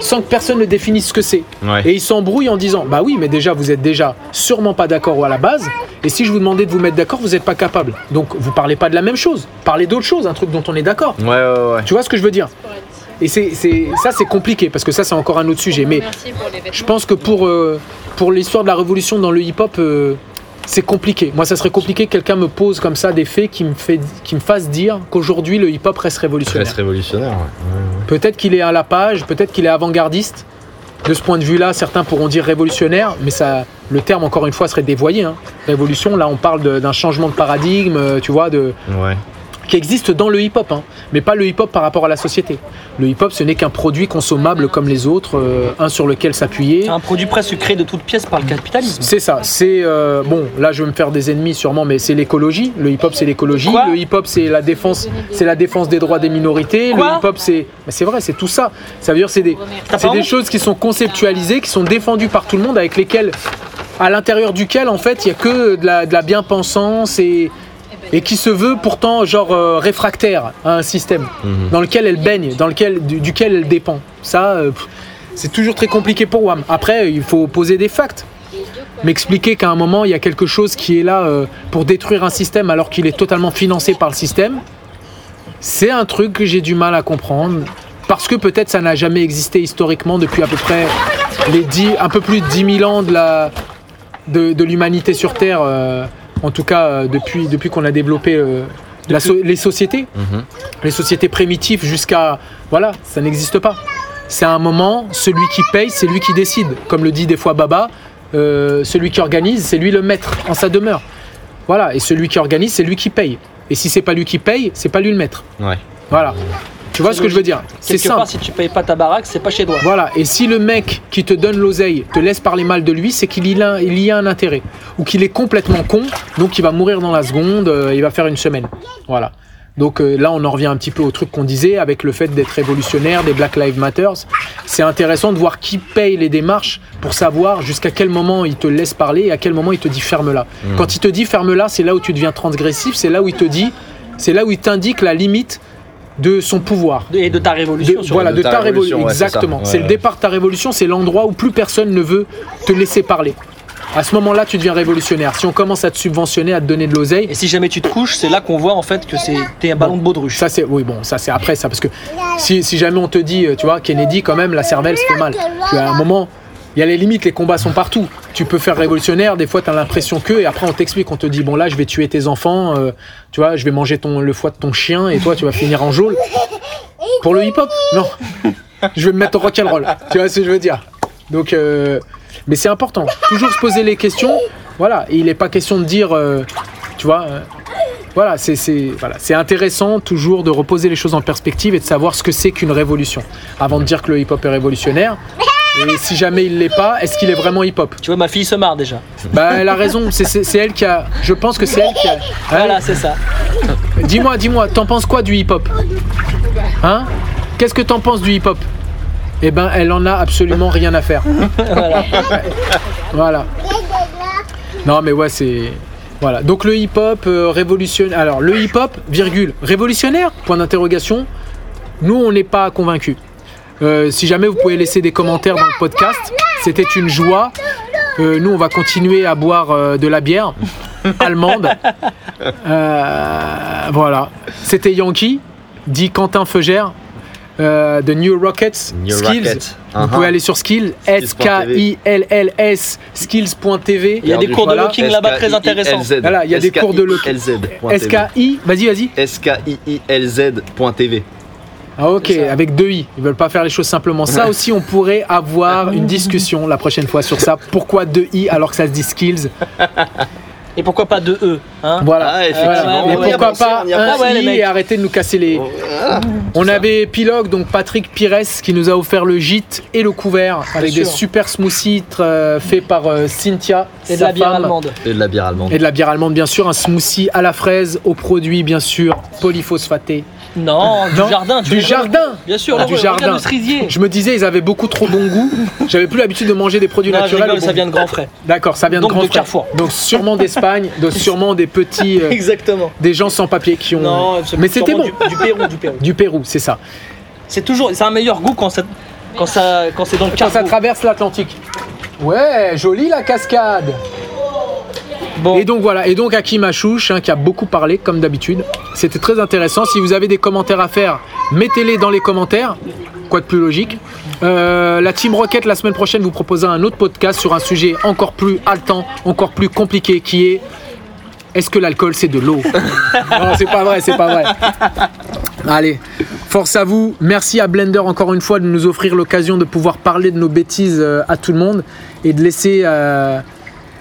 sans que personne ne définisse ce que c'est. Ouais. Et ils s'embrouillent en disant Bah oui, mais déjà, vous êtes déjà sûrement pas d'accord à la base. Et si je vous demandais de vous mettre d'accord, vous n'êtes pas capable. Donc, vous parlez pas de la même chose. Parlez d'autre chose, un truc dont on est d'accord. Ouais, ouais, ouais. Tu vois ce que je veux dire? Et c'est, c'est- ça, c'est compliqué parce que ça, c'est encore un autre sujet. Mais je pense que pour, euh, pour l'histoire de la révolution dans le hip-hop, euh, c'est compliqué. Moi, ça serait compliqué que quelqu'un me pose comme ça des faits qui me, fait, qui me fassent dire qu'aujourd'hui le hip-hop reste révolutionnaire. Reste révolutionnaire, ouais. Ouais, Peut-être qu'il est à la page, peut-être qu'il est avant-gardiste. De ce point de vue-là, certains pourront dire révolutionnaire, mais ça, le terme, encore une fois, serait dévoyé. hein. Révolution, là, on parle d'un changement de paradigme, euh, tu vois, de, ouais. Qui existe dans le hip-hop, hein, mais pas le hip-hop par rapport à la société. Le hip-hop, ce n'est qu'un produit consommable comme les autres, euh, un sur lequel s'appuyer. C'est un produit presque créé de toutes pièces par le capitalisme. C'est ça, c'est euh, bon. Là, je vais me faire des ennemis sûrement, mais c'est l'écologie. Le hip-hop, c'est l'écologie. Le hip-hop, c'est la défense, c'est la défense des droits des minorités. Quoi le hip-hop, c'est, mais c'est vrai, c'est tout ça. Ça veut dire, c'est des, c'est des choses qui sont conceptualisées, qui sont défendues par tout le monde, avec lesquelles, à l'intérieur duquel, en fait, il y a que de la, de la bien-pensance et et qui se veut pourtant genre euh, réfractaire à un système Mhm. dans lequel elle baigne, dans lequel du- duquel elle dépend. Ça, euh, c'est toujours très compliqué pour WAM. Après, il faut poser des facts. M'expliquer qu'à un moment, il y a quelque chose qui est là euh, pour détruire un système alors qu'il est totalement financé par le système, c'est un truc que j'ai du mal à comprendre. Parce que peut-être ça n'a jamais existé historiquement depuis à peu près les 10, un peu plus de 10 000 ans de la, de, de l'humanité sur Terre, euh, en tout cas euh, depuis, depuis qu'on a développé euh, la so- les sociétés, Mhm. les sociétés primitives jusqu'à... Voilà, ça n'existe pas. C'est un moment, celui qui paye, c'est lui qui décide. Comme le dit des fois Baba, euh, celui qui organise, c'est lui le maître en sa demeure. Voilà, et celui qui organise, c'est lui qui paye. Et si c'est pas lui qui paye, c'est pas lui le maître. Ouais. Voilà. Tu vois ce que je veux dire? C'est simple. part, si tu payes pas ta baraque, c'est pas chez toi. Voilà, et si le mec qui te donne l'oseille te laisse parler mal de lui, c'est qu'il y, a- il y a un intérêt. Ou qu'il est complètement con, donc il va mourir dans la seconde, euh, il va faire une semaine. Voilà. Donc euh, là, on en revient un petit peu au truc qu'on disait avec le fait d'être révolutionnaire, des Black Lives Matter. C'est intéressant de voir qui paye les démarches pour savoir jusqu'à quel moment il te laisse parler et à quel moment il te dit ferme là. Quand il te dit ferme là, c'est là où tu deviens transgressif, c'est là où il te dit, c'est là où il t'indique la limite de son pouvoir. Et de ta révolution. voilà, de de ta ta révolution. révolution, ouais, c'est Exactement. C'est Ouais, le départ de ta révolution, c'est l'endroit où plus personne ne veut te laisser parler. À ce moment-là, tu deviens révolutionnaire. Si on commence à te subventionner, à te donner de l'oseille, Et si jamais tu te couches, c'est là qu'on voit en fait que c'est t'es un ballon de baudruche. ça c'est oui bon, ça c'est après ça parce que si, si jamais on te dit, euh, tu vois, Kennedy quand même la cervelle se fait mal. Tu vois, à un moment, il y a les limites, les combats sont partout. Tu peux faire révolutionnaire, des fois tu as l'impression que et après on t'explique, on te dit bon là je vais tuer tes enfants, euh, tu vois, je vais manger le foie de ton chien et toi tu vas finir en geôle. Pour le hip-hop Non. Je vais me mettre au rock'n'roll. Tu vois ce que je veux dire Donc euh, mais c'est important. Toujours se poser les questions. Voilà, il n'est pas question de dire euh, tu vois voilà, c'est c'est- voilà, c'est intéressant toujours de reposer les choses en perspective et de savoir ce que c'est qu'une révolution. Avant de dire que le hip-hop est révolutionnaire, et si jamais il l'est pas, est-ce qu'il est vraiment hip-hop? Tu vois, ma fille se marre déjà. Bah, elle a raison, c'est- elle qui a. Je pense que c'est elle qui a. Hein? Voilà, c'est ça. Dis-moi, dis-moi, t'en penses quoi du hip-hop? Hein? Qu'est-ce que t'en penses du hip-hop? Eh ben, elle en a absolument rien à faire. Voilà. Voilà. Non, mais ouais, c'est. Voilà. Donc le hip-hop euh, révolutionnaire. Alors, le hip-hop, virgule, révolutionnaire? Point d'interrogation. Nous, on n'est pas convaincus. Euh, si jamais vous pouvez laisser des commentaires dans le podcast, c'était une joie. Euh, nous, on va continuer à boire euh, de la bière allemande. Euh, voilà. C'était Yankee, dit Quentin Feugère, de New Rockets New Skills. Vous Uh-huh. pouvez aller sur Skills, S-K-I-L-L-S, skills.tv. Il y a des cours de locking là-bas très intéressants. Voilà, il y a des cours de locking. S-K-I, vas-y, vas-y. SKIILZ.tv. Ah, ok, avec deux i. Ils veulent pas faire les choses simplement. Ça aussi, on pourrait avoir une discussion la prochaine fois sur ça. Pourquoi deux i alors que ça se dit skills? Et pourquoi pas de E hein? Voilà. Ah, effectivement, Et pourquoi pensé, pas un pensé. Ah i et arrêter de nous casser les. On avait Pilogue, donc Patrick Pires, qui nous a offert le gîte et le couvert avec des super smoothies euh, faits par euh, Cynthia Et de sa la bière femme. allemande. Et de la bière allemande. Et de la bière allemande, bien sûr, un smoothie à la fraise, au produit, bien sûr, polyphosphaté. Non, du Non, jardin. tu du veux- jardin. Bien sûr, Ah, le, du regarde jardin. le cerisier. Je me disais, ils avaient beaucoup trop bon goût. J'avais plus l'habitude de manger des produits Non, je naturels. rigole, au ça bon vient de grand frais. D'accord, ça vient de Donc grand de frère. Carrefour. Donc sûrement d'Espagne, sûrement des petits, euh, Exactement. des gens sans papier qui ont. Non, c'est Mais c'était sûrement bon. Du, du Pérou, du Pérou. Du Pérou, c'est ça. C'est toujours, c'est un meilleur goût quand ça, quand ça, quand c'est dans le Quand ça cargo. traverse l'Atlantique. Ouais, jolie la cascade. Bon, Et donc voilà, et donc Hakim Achouch, hein, qui a beaucoup parlé comme d'habitude. C'était très intéressant. Si vous avez des commentaires à faire, mettez-les dans les commentaires. Quoi de plus logique Euh, La Team Rocket, la semaine prochaine, vous proposera un autre podcast sur un sujet encore plus haletant, encore plus compliqué, qui est est-ce que l'alcool c'est de l'eau? Non, c'est pas vrai, c'est pas vrai. Allez, force à vous. Merci à Blender encore une fois de nous offrir l'occasion de pouvoir parler de nos bêtises euh, à tout le monde et de laisser euh,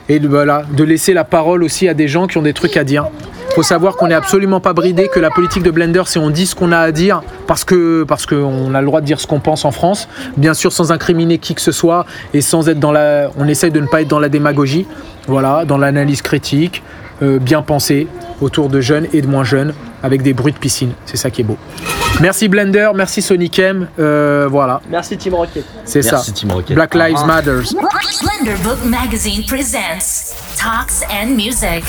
et de, voilà, de laisser la parole aussi à des gens qui ont des trucs à dire. Faut savoir qu'on n'est absolument pas bridé, que la politique de Blender, c'est on dit ce qu'on a à dire parce que parce qu'on a le droit de dire ce qu'on pense en France, bien sûr sans incriminer qui que ce soit et sans être dans la, on essaye de ne pas être dans la démagogie, voilà, dans l'analyse critique, euh, bien pensée autour de jeunes et de moins jeunes avec des bruits de piscine, c'est ça qui est beau. Merci Blender, merci Sonic M, euh, voilà, Merci Team Rocket. c'est ça. Merci Team Rocket. Black Lives Matter. Blender Book Magazine presents Talks and Music.